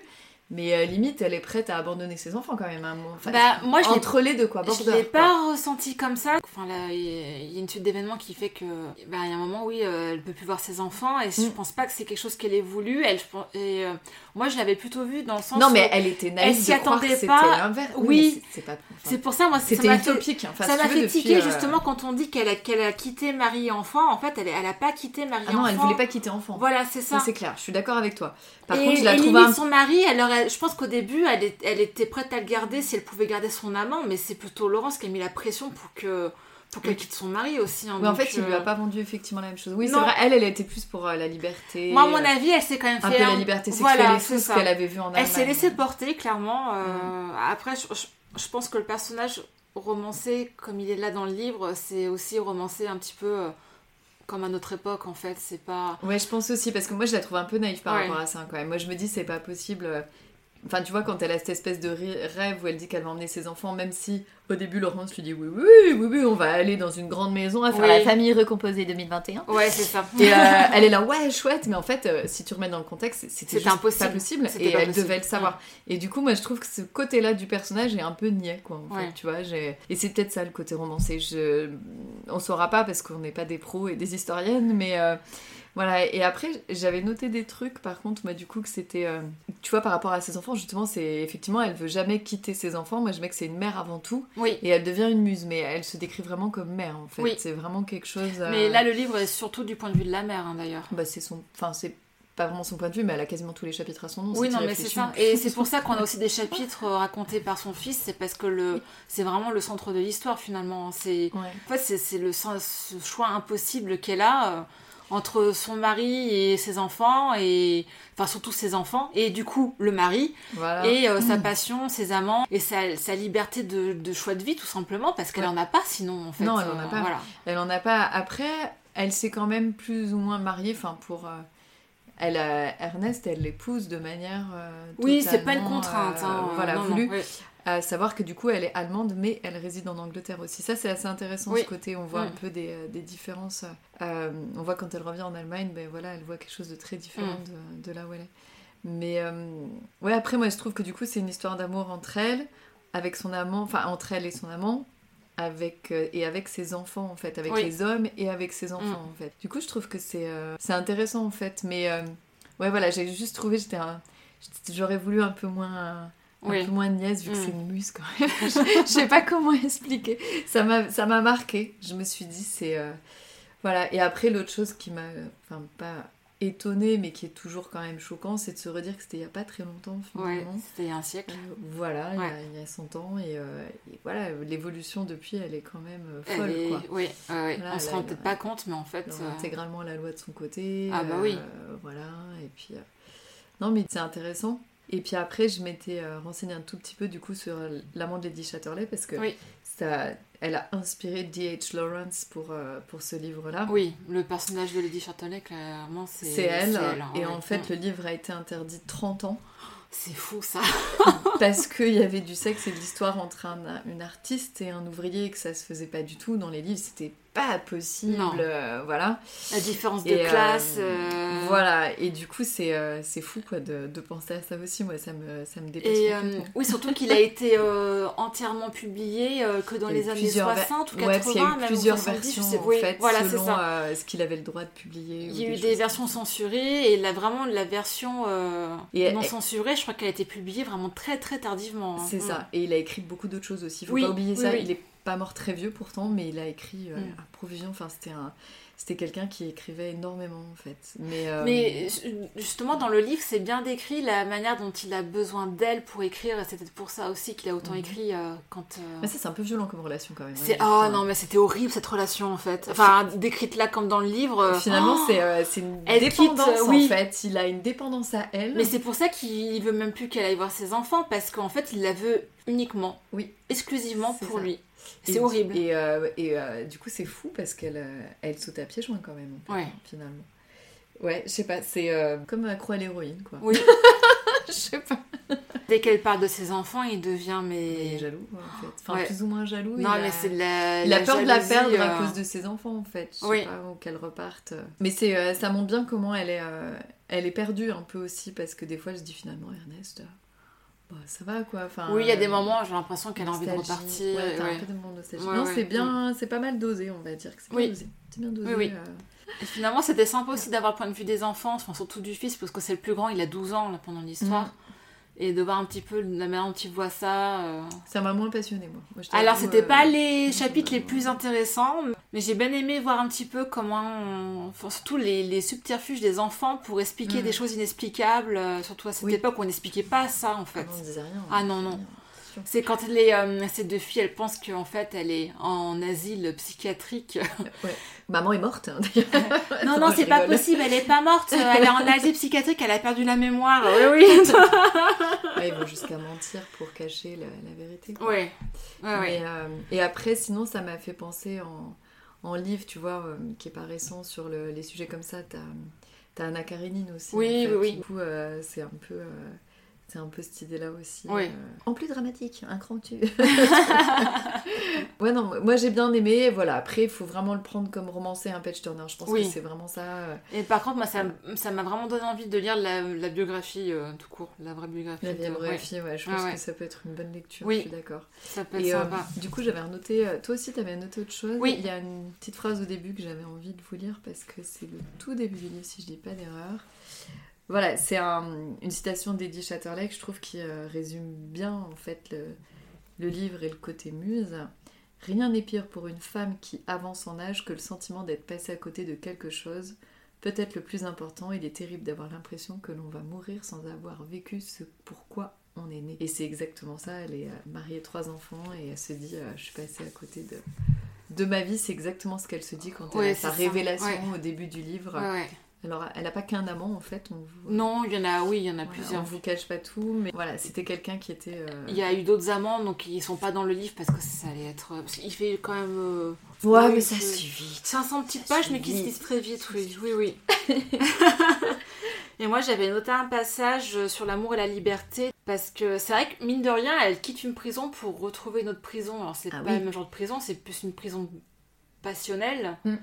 [SPEAKER 1] mais euh, limite elle est prête à abandonner ses enfants quand même moment. Enfin,
[SPEAKER 2] Bah moi je l'ai
[SPEAKER 1] entre les deux quoi
[SPEAKER 2] Je
[SPEAKER 1] border,
[SPEAKER 2] l'ai
[SPEAKER 1] quoi.
[SPEAKER 2] pas ressenti comme ça. Enfin il y a- il y a une suite d'événements qui fait que, bah, il y a un moment, oui, euh, elle peut plus voir ses enfants et je
[SPEAKER 1] Mm.
[SPEAKER 2] pense pas que c'est quelque chose qu'elle ait voulu. Elle, je et euh, moi, je l'avais plutôt vu dans le sens
[SPEAKER 1] non mais
[SPEAKER 2] où
[SPEAKER 1] elle était naïve
[SPEAKER 2] elle s'y
[SPEAKER 1] que
[SPEAKER 2] attendait pas.
[SPEAKER 1] l'inverse
[SPEAKER 2] Oui.
[SPEAKER 1] mais c'est enfin,
[SPEAKER 2] pour ça, moi,
[SPEAKER 1] c'était
[SPEAKER 2] fait,
[SPEAKER 1] utopique enfin,
[SPEAKER 2] ça m'a fait tiquer
[SPEAKER 1] euh,
[SPEAKER 2] justement quand on dit qu'elle a, qu'elle a quitté mari et enfant. En fait, elle, elle a pas quitté mari
[SPEAKER 1] ah
[SPEAKER 2] et
[SPEAKER 1] non
[SPEAKER 2] enfant.
[SPEAKER 1] elle voulait pas quitter enfant
[SPEAKER 2] Voilà, c'est ça
[SPEAKER 1] c'est clair je suis d'accord avec toi par
[SPEAKER 2] et,
[SPEAKER 1] contre je la trouve un
[SPEAKER 2] son mari, elle aurait- je pense qu'au début, elle, est- elle était prête à le garder si elle pouvait garder son amant, mais c'est plutôt Laurence qui a mis la pression pour que pour qu'elle quitte son mari aussi. hein,
[SPEAKER 1] Oui, en fait, il lui a
[SPEAKER 2] euh,
[SPEAKER 1] pas vendu effectivement la même chose. Oui, c'est vrai, elle, elle était plus pour euh, la liberté.
[SPEAKER 2] Moi, à mon
[SPEAKER 1] euh,
[SPEAKER 2] avis, elle s'est quand même
[SPEAKER 1] un
[SPEAKER 2] fait
[SPEAKER 1] peu la
[SPEAKER 2] un-
[SPEAKER 1] liberté sexuelle
[SPEAKER 2] Voilà,
[SPEAKER 1] et tout ce qu'elle avait vu en Allemagne.
[SPEAKER 2] Elle s'est laissée porter, clairement. euh,
[SPEAKER 1] Mm.
[SPEAKER 2] Après, je, je- je pense que le personnage romancé, comme il est là dans le livre, c'est aussi romancé un petit peu euh, comme à notre époque, en fait. C'est pas.
[SPEAKER 1] Ouais, je pense aussi, parce que moi, je la trouve un peu naïve par
[SPEAKER 2] Ouais.
[SPEAKER 1] rapport à ça, quand même. Moi, je me dis, c'est pas possible. Enfin, tu vois, quand elle a cette espèce de rêve où elle dit qu'elle va emmener ses enfants, même si au début Laurence lui dit oui, oui, oui, oui, on va aller dans une grande maison à faire
[SPEAKER 2] Oui.
[SPEAKER 1] la famille recomposée 2021.
[SPEAKER 2] Ouais, c'est ça.
[SPEAKER 1] Et euh, elle est là, ouais, chouette, mais en fait, euh, si tu remets dans le contexte, c'était
[SPEAKER 2] impossible.
[SPEAKER 1] pas possible. Et
[SPEAKER 2] pas
[SPEAKER 1] elle
[SPEAKER 2] possible.
[SPEAKER 1] devait le savoir. Et du coup, moi, je trouve que ce côté-là du personnage est un peu niais, quoi. En
[SPEAKER 2] Ouais.
[SPEAKER 1] fait, tu vois. Et c'est peut-être ça le côté romancé. Je... On saura pas parce qu'on n'est pas des pros et des historiennes, mais euh, voilà. Et après, j'avais noté des trucs, par contre, moi, du coup, que c'était. euh, Tu vois, par rapport à ses enfants, justement, c'est effectivement, elle veut jamais quitter ses enfants. Moi, je mets que c'est une mère avant tout.
[SPEAKER 2] Oui.
[SPEAKER 1] Et elle devient une muse, mais elle se décrit vraiment comme mère, en fait.
[SPEAKER 2] Oui.
[SPEAKER 1] C'est vraiment quelque chose. euh,
[SPEAKER 2] Mais là, le livre est surtout du point de vue de la mère, hein, d'ailleurs.
[SPEAKER 1] bah, c'est son. Enfin, c'est pas vraiment son point de vue, mais elle a quasiment tous les chapitres à son nom.
[SPEAKER 2] Oui, non, mais c'est ça. Et c'est pour ça qu'on a aussi des chapitres euh, racontés par son fils. C'est parce que le, c'est vraiment le centre de l'histoire finalement. C'est,
[SPEAKER 1] Ouais.
[SPEAKER 2] en fait, c'est, c'est le sens- ce choix impossible qu'elle a euh, entre son mari et ses enfants et, enfin surtout ses enfants et du coup le mari
[SPEAKER 1] Voilà.
[SPEAKER 2] et euh, sa passion, ses amants et sa, sa liberté de, de choix de vie tout simplement parce qu'elle
[SPEAKER 1] Ouais.
[SPEAKER 2] en a pas sinon en fait.
[SPEAKER 1] Non, elle en a
[SPEAKER 2] Euh,
[SPEAKER 1] pas.
[SPEAKER 2] Voilà.
[SPEAKER 1] Elle en a pas. Après, elle s'est quand même plus ou moins mariée. Enfin, pour. euh, Elle a Ernest, elle l'épouse de manière. euh,
[SPEAKER 2] Oui, c'est pas une contrainte.
[SPEAKER 1] euh,
[SPEAKER 2] hein,
[SPEAKER 1] voilà,
[SPEAKER 2] non, non,
[SPEAKER 1] voulu. À savoir que du coup, elle est allemande, mais elle réside en Angleterre aussi. Ça, c'est assez intéressant
[SPEAKER 2] Oui.
[SPEAKER 1] ce côté. On voit
[SPEAKER 2] Mm.
[SPEAKER 1] un peu des, euh, des différences. Euh, on voit quand elle revient en Allemagne, ben voilà, elle voit quelque chose de très différent
[SPEAKER 2] Mm.
[SPEAKER 1] de, de là où elle est. Mais euh, ouais, après, moi, je trouve que du coup, c'est une histoire d'amour entre elle, avec son amant, enfin entre elle et son amant, avec euh, et avec ses enfants en fait, avec
[SPEAKER 2] Oui.
[SPEAKER 1] les hommes et avec ses enfants
[SPEAKER 2] Mm.
[SPEAKER 1] en fait. Du coup, je trouve que c'est euh, c'est intéressant en fait. Mais euh, ouais, voilà, j'ai juste trouvé, j'étais j'aurais voulu un peu moins un
[SPEAKER 2] Oui.
[SPEAKER 1] peu moins niaise vu que
[SPEAKER 2] Mm.
[SPEAKER 1] c'est une muse quand même. je, sais pas comment expliquer. Ça m'a, marqué. Je me suis dit, c'est. euh, Voilà. Et après, l'autre chose qui m'a. Enfin, pas étonnée, mais qui est toujours quand même choquant, c'est de se redire que c'était il y a pas très longtemps
[SPEAKER 2] Ouais,
[SPEAKER 1] finalement.
[SPEAKER 2] c'était il y a un siècle.
[SPEAKER 1] Euh, Voilà, il y a-
[SPEAKER 2] Ouais.
[SPEAKER 1] il y, a 100 ans. Et, euh, et voilà, l'évolution depuis, elle est quand même folle,
[SPEAKER 2] est-
[SPEAKER 1] quoi.
[SPEAKER 2] Oui, ouais, ouais.
[SPEAKER 1] Voilà,
[SPEAKER 2] on se
[SPEAKER 1] elle
[SPEAKER 2] rend peut-être pas compte, mais en fait.
[SPEAKER 1] Intégralement la loi de son côté.
[SPEAKER 2] Ah bah oui.
[SPEAKER 1] voilà, et puis... Non, mais c'est intéressant. Et puis après, je m'étais euh, renseignée un tout petit peu, du coup, sur l'amant de Lady Chatterley, parce que
[SPEAKER 2] Oui.
[SPEAKER 1] ça, elle a inspiré D.H. Lawrence pour, euh, pour ce livre-là.
[SPEAKER 2] Oui, le personnage de Lady Chatterley, clairement, c'est
[SPEAKER 1] C'est elle.
[SPEAKER 2] hein,
[SPEAKER 1] et
[SPEAKER 2] ouais.
[SPEAKER 1] en fait, le livre a été interdit 30 ans
[SPEAKER 2] C'est fou ça.
[SPEAKER 1] parce qu'il y avait du sexe et de l'histoire entre un, une artiste et un ouvrier et que ça se faisait pas du tout dans les livres. C'était pas possible. Euh, voilà.
[SPEAKER 2] La différence de
[SPEAKER 1] Et, euh,
[SPEAKER 2] classe. euh,
[SPEAKER 1] Voilà, et du coup, c'est c'est fou quoi, de, de penser à ça aussi. Moi, ça me, ça me dépasse.
[SPEAKER 2] Et oui, surtout qu'il a été entièrement publié que dans
[SPEAKER 1] Il
[SPEAKER 2] les années
[SPEAKER 1] plusieurs ver-
[SPEAKER 2] 60 ou 80,
[SPEAKER 1] Ouais, qu'il y a eu plusieurs
[SPEAKER 2] 70, je
[SPEAKER 1] versions
[SPEAKER 2] sais-
[SPEAKER 1] en
[SPEAKER 2] oui,
[SPEAKER 1] fait,
[SPEAKER 2] voilà, c'est
[SPEAKER 1] selon
[SPEAKER 2] ça.
[SPEAKER 1] ce qu'il avait le droit de publier.
[SPEAKER 2] Il y a eu des versions censurées et la, vraiment la version
[SPEAKER 1] Et-
[SPEAKER 2] non censurée, je crois qu'elle a été publiée vraiment très très tardivement. hein.
[SPEAKER 1] C'est
[SPEAKER 2] Mm.
[SPEAKER 1] ça. Et il a écrit beaucoup d'autres choses aussi. Faut
[SPEAKER 2] Oui,
[SPEAKER 1] pas oublier
[SPEAKER 2] oui,
[SPEAKER 1] ça. Il est pas mort très vieux pourtant, mais il a écrit euh,
[SPEAKER 2] Mm.
[SPEAKER 1] à provision. Enfin, c'était un, c'était quelqu'un qui écrivait énormément en fait. Mais, euh,
[SPEAKER 2] Mais justement, dans le livre, c'est bien décrit la manière dont il a besoin d'elle pour écrire, et peut-être pour ça aussi qu'il a autant
[SPEAKER 1] Mhm.
[SPEAKER 2] écrit euh, quand.
[SPEAKER 1] mais ça, c'est un peu violent comme relation quand même.
[SPEAKER 2] C'est
[SPEAKER 1] hein,
[SPEAKER 2] oh non mais c'était horrible cette relation en fait. Enfin décrite là comme dans le livre.
[SPEAKER 1] Finalement,
[SPEAKER 2] oh
[SPEAKER 1] c'est c'est une
[SPEAKER 2] Elle quitte,
[SPEAKER 1] dépendance
[SPEAKER 2] euh, oui.
[SPEAKER 1] en fait. Il a une dépendance à elle.
[SPEAKER 2] Mais c'est pour ça qu'il veut même plus qu'elle aille voir ses enfants parce qu'en fait il la veut uniquement,
[SPEAKER 1] Oui.
[SPEAKER 2] exclusivement pour
[SPEAKER 1] ça.
[SPEAKER 2] lui. C'est horrible.
[SPEAKER 1] Et, euh, et euh, du coup, c'est fou parce qu'elle euh, elle saute à pieds joints quand même, en fait,
[SPEAKER 2] Ouais.
[SPEAKER 1] finalement. Ouais, je sais pas, c'est comme croix à l'héroïne, quoi.
[SPEAKER 2] Oui.
[SPEAKER 1] Je sais pas.
[SPEAKER 2] Dès qu'elle parle de ses enfants, il devient
[SPEAKER 1] Il
[SPEAKER 2] mais.
[SPEAKER 1] est jaloux, en fait. Enfin,
[SPEAKER 2] Ouais.
[SPEAKER 1] plus ou moins jaloux.
[SPEAKER 2] Non
[SPEAKER 1] il
[SPEAKER 2] mais
[SPEAKER 1] a...
[SPEAKER 2] c'est de la.
[SPEAKER 1] Il a peur de la perdre à cause de ses enfants, en fait. Je sais
[SPEAKER 2] Oui.
[SPEAKER 1] pas, ou qu'elle reparte. Mais c'est, euh, ça montre bien comment elle est, euh, elle est perdue un peu aussi, parce que des fois, je dis finalement, Ernest, bah, ça va, quoi. Enfin,
[SPEAKER 2] Oui il y a des
[SPEAKER 1] euh,
[SPEAKER 2] moments j'ai l'impression qu'elle a envie de repartir.
[SPEAKER 1] Ouais, t'as
[SPEAKER 2] ouais.
[SPEAKER 1] un peu de moment de nostalgie.
[SPEAKER 2] Ouais,
[SPEAKER 1] non, c'est bien, c'est pas mal dosé, on va dire. que C'est bien
[SPEAKER 2] Oui.
[SPEAKER 1] dosé. C'est bien dosé.
[SPEAKER 2] Oui, oui.
[SPEAKER 1] euh.
[SPEAKER 2] Et finalement c'était sympa aussi d'avoir le point de vue des enfants, enfin, surtout du fils parce que c'est le plus grand, il a 12 ans là, pendant l'histoire.
[SPEAKER 1] Mm.
[SPEAKER 2] Et de voir un petit peu la manière dont il voit ça. euh,
[SPEAKER 1] Ça m'a moins passionné moi.
[SPEAKER 2] Alors, c'était
[SPEAKER 1] euh,
[SPEAKER 2] pas les
[SPEAKER 1] ça
[SPEAKER 2] chapitres les plus intéressants, mais j'ai bien aimé voir un petit peu comment, on- enfin, surtout les, les subterfuges des enfants pour expliquer
[SPEAKER 1] Mm.
[SPEAKER 2] des choses inexplicables, euh, surtout à cette
[SPEAKER 1] Oui.
[SPEAKER 2] époque où on n'expliquait pas ça en
[SPEAKER 1] Ah
[SPEAKER 2] fait.
[SPEAKER 1] non, on disait rien.
[SPEAKER 2] Ah non, non.
[SPEAKER 1] C'est
[SPEAKER 2] quand les, euh, ces deux filles, elles pensent qu'en fait elle est en asile psychiatrique.
[SPEAKER 1] Ouais. Maman est morte, hein, d'ailleurs.
[SPEAKER 2] non, non, c'est pas possible, elle est pas morte, elle est en asile psychiatrique, elle a perdu la mémoire. Oui, oui.
[SPEAKER 1] Ouais, ils vont jusqu'à mentir pour cacher la, la vérité. quoi.
[SPEAKER 2] ouais, ouais, ouais.
[SPEAKER 1] Mais, euh, et après, sinon, ça m'a fait penser en, en livre, tu vois, euh, qui est pas récent sur le- les sujets comme ça. T'as as Anna Karenine aussi.
[SPEAKER 2] Oui,
[SPEAKER 1] en fait.
[SPEAKER 2] oui, oui.
[SPEAKER 1] Du coup, c'est un peu. C'est un peu cette idée-là aussi.
[SPEAKER 2] Oui.
[SPEAKER 1] euh, en plus dramatique, un cran tu. ouais, non, moi j'ai bien aimé. Voilà, après, il faut vraiment le prendre comme romancé, un page turner. Je pense
[SPEAKER 2] Oui.
[SPEAKER 1] que c'est vraiment ça. euh,
[SPEAKER 2] Et par contre, moi, ça m'a vraiment donné envie de lire la, la biographie euh, tout court, la vraie biographie.
[SPEAKER 1] La
[SPEAKER 2] de-
[SPEAKER 1] biographie, ouais, je pense
[SPEAKER 2] ouais.
[SPEAKER 1] que ça peut être une bonne lecture,
[SPEAKER 2] Oui.
[SPEAKER 1] je suis d'accord.
[SPEAKER 2] Ça peut être
[SPEAKER 1] Et euh,
[SPEAKER 2] sympa.
[SPEAKER 1] du coup, j'avais noté, toi aussi, t'avais noté autre chose.
[SPEAKER 2] Oui.
[SPEAKER 1] Il y a une petite phrase au début que j'avais envie de vous lire parce que c'est le tout début du livre, si je dis pas d'erreur. Voilà, c'est un- une citation d'Eddie Chatterley que je trouve qui euh, résume bien en fait le, le livre et le côté muse. Rien n'est pire pour une femme qui avance en âge que le sentiment d'être passée à côté de quelque chose. Peut-être le plus important, il est terrible d'avoir l'impression que l'on va mourir sans avoir vécu ce pourquoi on est né. Et c'est exactement ça, elle est euh, mariée, trois enfants, et elle se dit, euh, je suis passée à côté de, de ma vie, c'est exactement ce qu'elle se dit quand elle
[SPEAKER 2] Ouais,
[SPEAKER 1] a sa
[SPEAKER 2] ça,
[SPEAKER 1] révélation
[SPEAKER 2] ouais.
[SPEAKER 1] au début du livre.
[SPEAKER 2] Ouais.
[SPEAKER 1] Alors, elle n'a pas qu'un amant, en fait, on vous...
[SPEAKER 2] Non, il y en a, oui, il y en a
[SPEAKER 1] Voilà,
[SPEAKER 2] plusieurs.
[SPEAKER 1] On vous cache pas tout, mais voilà, c'était quelqu'un qui était... euh,
[SPEAKER 2] Il y a eu d'autres amants, donc ils sont pas dans le livre parce que ça allait être. Parce qu'il fait quand même. euh,
[SPEAKER 1] Ouais,
[SPEAKER 2] oui,
[SPEAKER 1] mais ça suit vite.
[SPEAKER 2] 500 petites
[SPEAKER 1] Ça
[SPEAKER 2] pages, mais qui se lisent très vite, oui, oui, oui. et moi, j'avais noté un passage sur l'amour et la liberté, parce que c'est vrai que, mine de rien, elle quitte une prison pour retrouver une autre prison. Alors, c'est
[SPEAKER 1] Ah
[SPEAKER 2] pas
[SPEAKER 1] oui.
[SPEAKER 2] le même genre de prison, c'est plus une prison passionnelle,
[SPEAKER 1] Mm.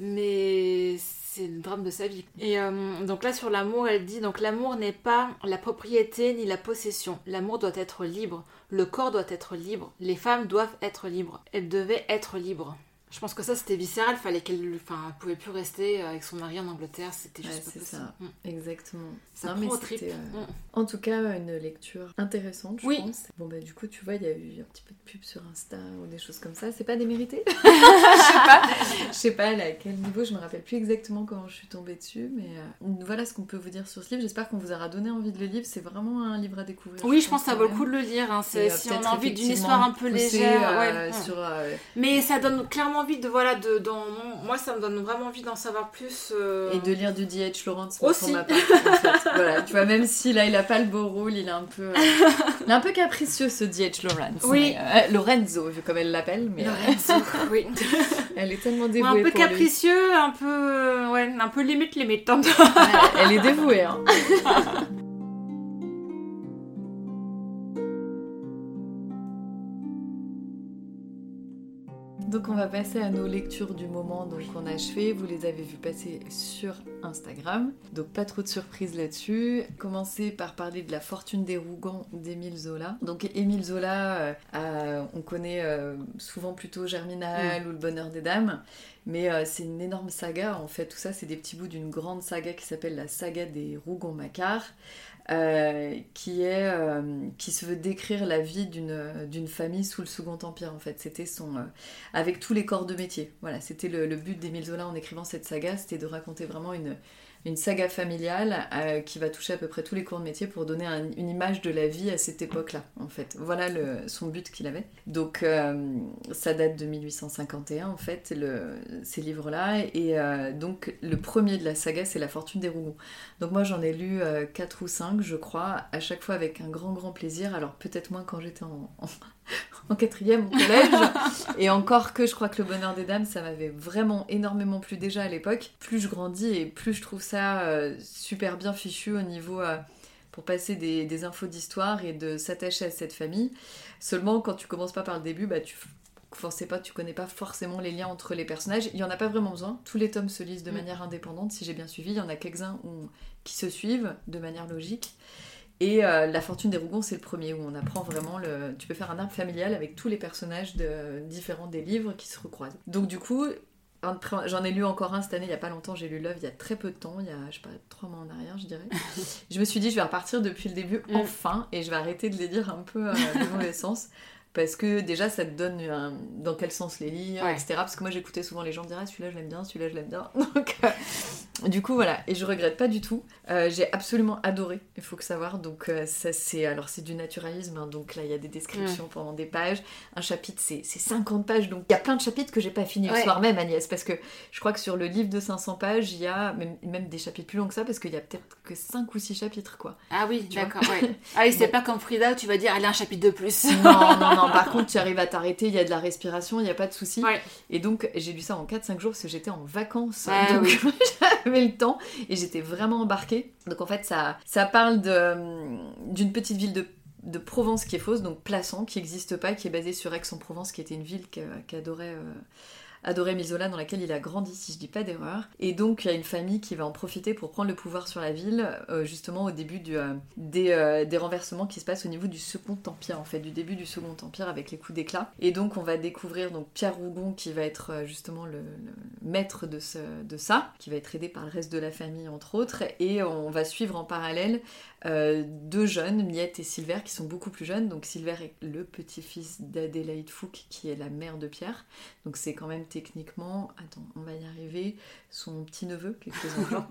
[SPEAKER 2] mais c'est le drame de sa vie. Et euh, donc là, sur l'amour, elle dit, donc l'amour n'est pas la propriété ni la possession. L'amour doit être libre, le corps doit être libre, les femmes doivent être libres. Elles devaient être libres. Je pense que ça, c'était viscéral. Fallait qu'elle, enfin, elle pouvait plus rester avec son mari en Angleterre. C'était
[SPEAKER 1] Ouais,
[SPEAKER 2] juste pas
[SPEAKER 1] c'est
[SPEAKER 2] possible.
[SPEAKER 1] ça.
[SPEAKER 2] Mm.
[SPEAKER 1] Exactement.
[SPEAKER 2] Ça
[SPEAKER 1] Non,
[SPEAKER 2] prend
[SPEAKER 1] mais
[SPEAKER 2] au trip.
[SPEAKER 1] euh,
[SPEAKER 2] Mm.
[SPEAKER 1] En tout cas, une lecture intéressante, je
[SPEAKER 2] Oui.
[SPEAKER 1] pense. Bon, bah, du coup, tu vois, il y a eu un petit peu de pub sur Insta ou des choses comme ça. C'est pas démérité? Je sais pas. Je sais pas à quel niveau, je me rappelle plus exactement comment je suis tombée dessus. Mais euh, voilà ce qu'on peut vous dire sur ce livre. J'espère qu'on vous aura donné envie de le lire. C'est vraiment un livre à découvrir.
[SPEAKER 2] Oui, je pense que ça vaut le coup de le lire. hein.
[SPEAKER 1] Euh,
[SPEAKER 2] si on a envie d'une histoire un peu légère.
[SPEAKER 1] euh,
[SPEAKER 2] ouais. Mm.
[SPEAKER 1] sur, euh,
[SPEAKER 2] Mais ça donne clairement envie de voilà de dans moi ça me donne vraiment envie d'en savoir plus. euh.
[SPEAKER 1] Et de lire du D.H. Lawrence moi,
[SPEAKER 2] Aussi.
[SPEAKER 1] pour ma part. en fait. voilà, tu vois, même si là il a pas le beau rôle, il est un peu, euh, il est un peu capricieux ce D.H. Lawrence.
[SPEAKER 2] Oui.
[SPEAKER 1] mais, euh, Lorenzo, comme elle l'appelle, mais euh,
[SPEAKER 2] Lorenzo, oui.
[SPEAKER 1] elle est tellement
[SPEAKER 2] Ouais,
[SPEAKER 1] dévouée
[SPEAKER 2] un peu
[SPEAKER 1] pour lui.
[SPEAKER 2] capricieux, un peu ouais, un peu limite limite.
[SPEAKER 1] Ouais, elle est dévouée. Hein. Donc on va passer à nos lectures du moment donc on a achevé, vous les avez vues passer sur Instagram, donc pas trop de surprises là-dessus. Commencer par parler de la fortune des Rougans d'Émile Zola. Donc Émile Zola, euh, euh, on connaît euh, souvent plutôt Germinal ou Le Bonheur des Dames, mais euh, c'est une énorme saga en fait, tout ça c'est des petits bouts d'une grande saga qui s'appelle la saga des Rougon-Macquart. Euh, qui est euh, qui se veut décrire la vie d'une famille sous le Second Empire en fait. C'était son euh, avec tous les corps de métier. Voilà c'était le, le but d'Émile Zola en écrivant cette saga c'était de raconter vraiment une une saga familiale euh, qui va toucher à peu près tous les corps de métier pour donner un- une image de la vie à cette époque-là, en fait. Voilà son but qu'il avait. Donc, euh, ça date de 1851, en fait, ces livres-là. Et euh, donc, le premier de la saga, c'est La Fortune des Rougons. Donc, moi, j'en ai lu 4 ou 5, je crois, à chaque fois avec un grand, grand plaisir. Alors, peut-être moins quand j'étais en, en quatrième au collège. et encore que je crois que Le Bonheur des Dames, ça m'avait vraiment énormément plu déjà à l'époque. Plus je grandis et plus je trouve ça euh, super bien fichu au niveau... euh, pour passer des, des infos d'histoire et de s'attacher à cette famille. Seulement, quand tu commences pas par le début, bah, tu forcément pas, tu connais pas forcément les liens entre les personnages. Il y en a pas vraiment besoin. Tous les tomes se lisent de
[SPEAKER 2] Mm.
[SPEAKER 1] manière indépendante, si j'ai bien suivi. Il y en a quelques-uns qui se suivent de manière logique. Et euh, La Fortune des Rougons, c'est le premier où on apprend vraiment le. Tu peux faire un arbre familial avec tous les personnages de... différents des livres qui se recroisent. Donc, du coup, j'en ai lu encore un cette année, il y a pas longtemps. J'ai lu Love il y a très peu de temps, il y a, je sais pas, trois mois en arrière, je dirais. je me suis dit, je vais repartir depuis le début,
[SPEAKER 2] Mm.
[SPEAKER 1] enfin, et je vais arrêter de les lire un peu euh, de mauvais sens. Parce que déjà, ça te donne un- dans quel sens les lire,
[SPEAKER 2] Ouais.
[SPEAKER 1] etc. Parce que moi, j'écoutais souvent les gens dire ah, celui-là, je l'aime bien, celui-là, je l'aime bien. Donc, euh, du coup, voilà. Et je regrette pas du tout. Euh, J'ai absolument adoré, il faut que savoir. Donc, euh, ça, c'est. Alors, c'est du naturalisme. hein. donc, là, il y a des descriptions pendant des pages. Un chapitre, c'est c'est 50 pages. Donc, il y a plein de chapitres que j'ai pas fini le soir même, Agnès. Parce que je crois que sur le livre de 500 pages, il y a même, même des chapitres plus longs que ça. Parce qu'il y a peut-être que 5 ou 6 chapitres, quoi.
[SPEAKER 2] Ah oui, d'accord. Ah oui, c'est pas comme Frida où tu vas dire allez un chapitre de plus.
[SPEAKER 1] Non, non, non. Par contre, tu arrives à t'arrêter, il y a de la respiration, il n'y a pas de souci.
[SPEAKER 2] Ouais.
[SPEAKER 1] Et donc, j'ai lu ça en 4-5 jours parce que j'étais en vacances.
[SPEAKER 2] Ah
[SPEAKER 1] donc,
[SPEAKER 2] oui.
[SPEAKER 1] j'avais le temps et j'étais vraiment embarquée. Donc, en fait, ça, ça parle de- d'une petite ville de de Provence qui est fausse, donc Plassans, qui n'existe pas, qui est basée sur Aix-en-Provence, qui était une ville qu'adorait euh, adorait Misola, dans laquelle il a grandi, si je dis pas d'erreur. Et donc, il y a une famille qui va en profiter pour prendre le pouvoir sur la ville, euh, justement au début euh, des, euh, des renversements qui se passent au niveau du Second Empire, en fait, du début du Second Empire avec les coups d'éclat. Et donc, on va découvrir donc Pierre Rougon qui va être justement le, maître de ça, qui va être aidé par le reste de la famille, entre autres. Et on va suivre en parallèle euh, deux jeunes, Miette et Silver, qui sont beaucoup plus jeunes. Donc, Silver est le petit-fils d'Adélaïde Fouque, qui est la mère de Pierre. Donc, c'est quand même techniquement, attends, on va y arriver, son petit-neveu, quelque chose genre.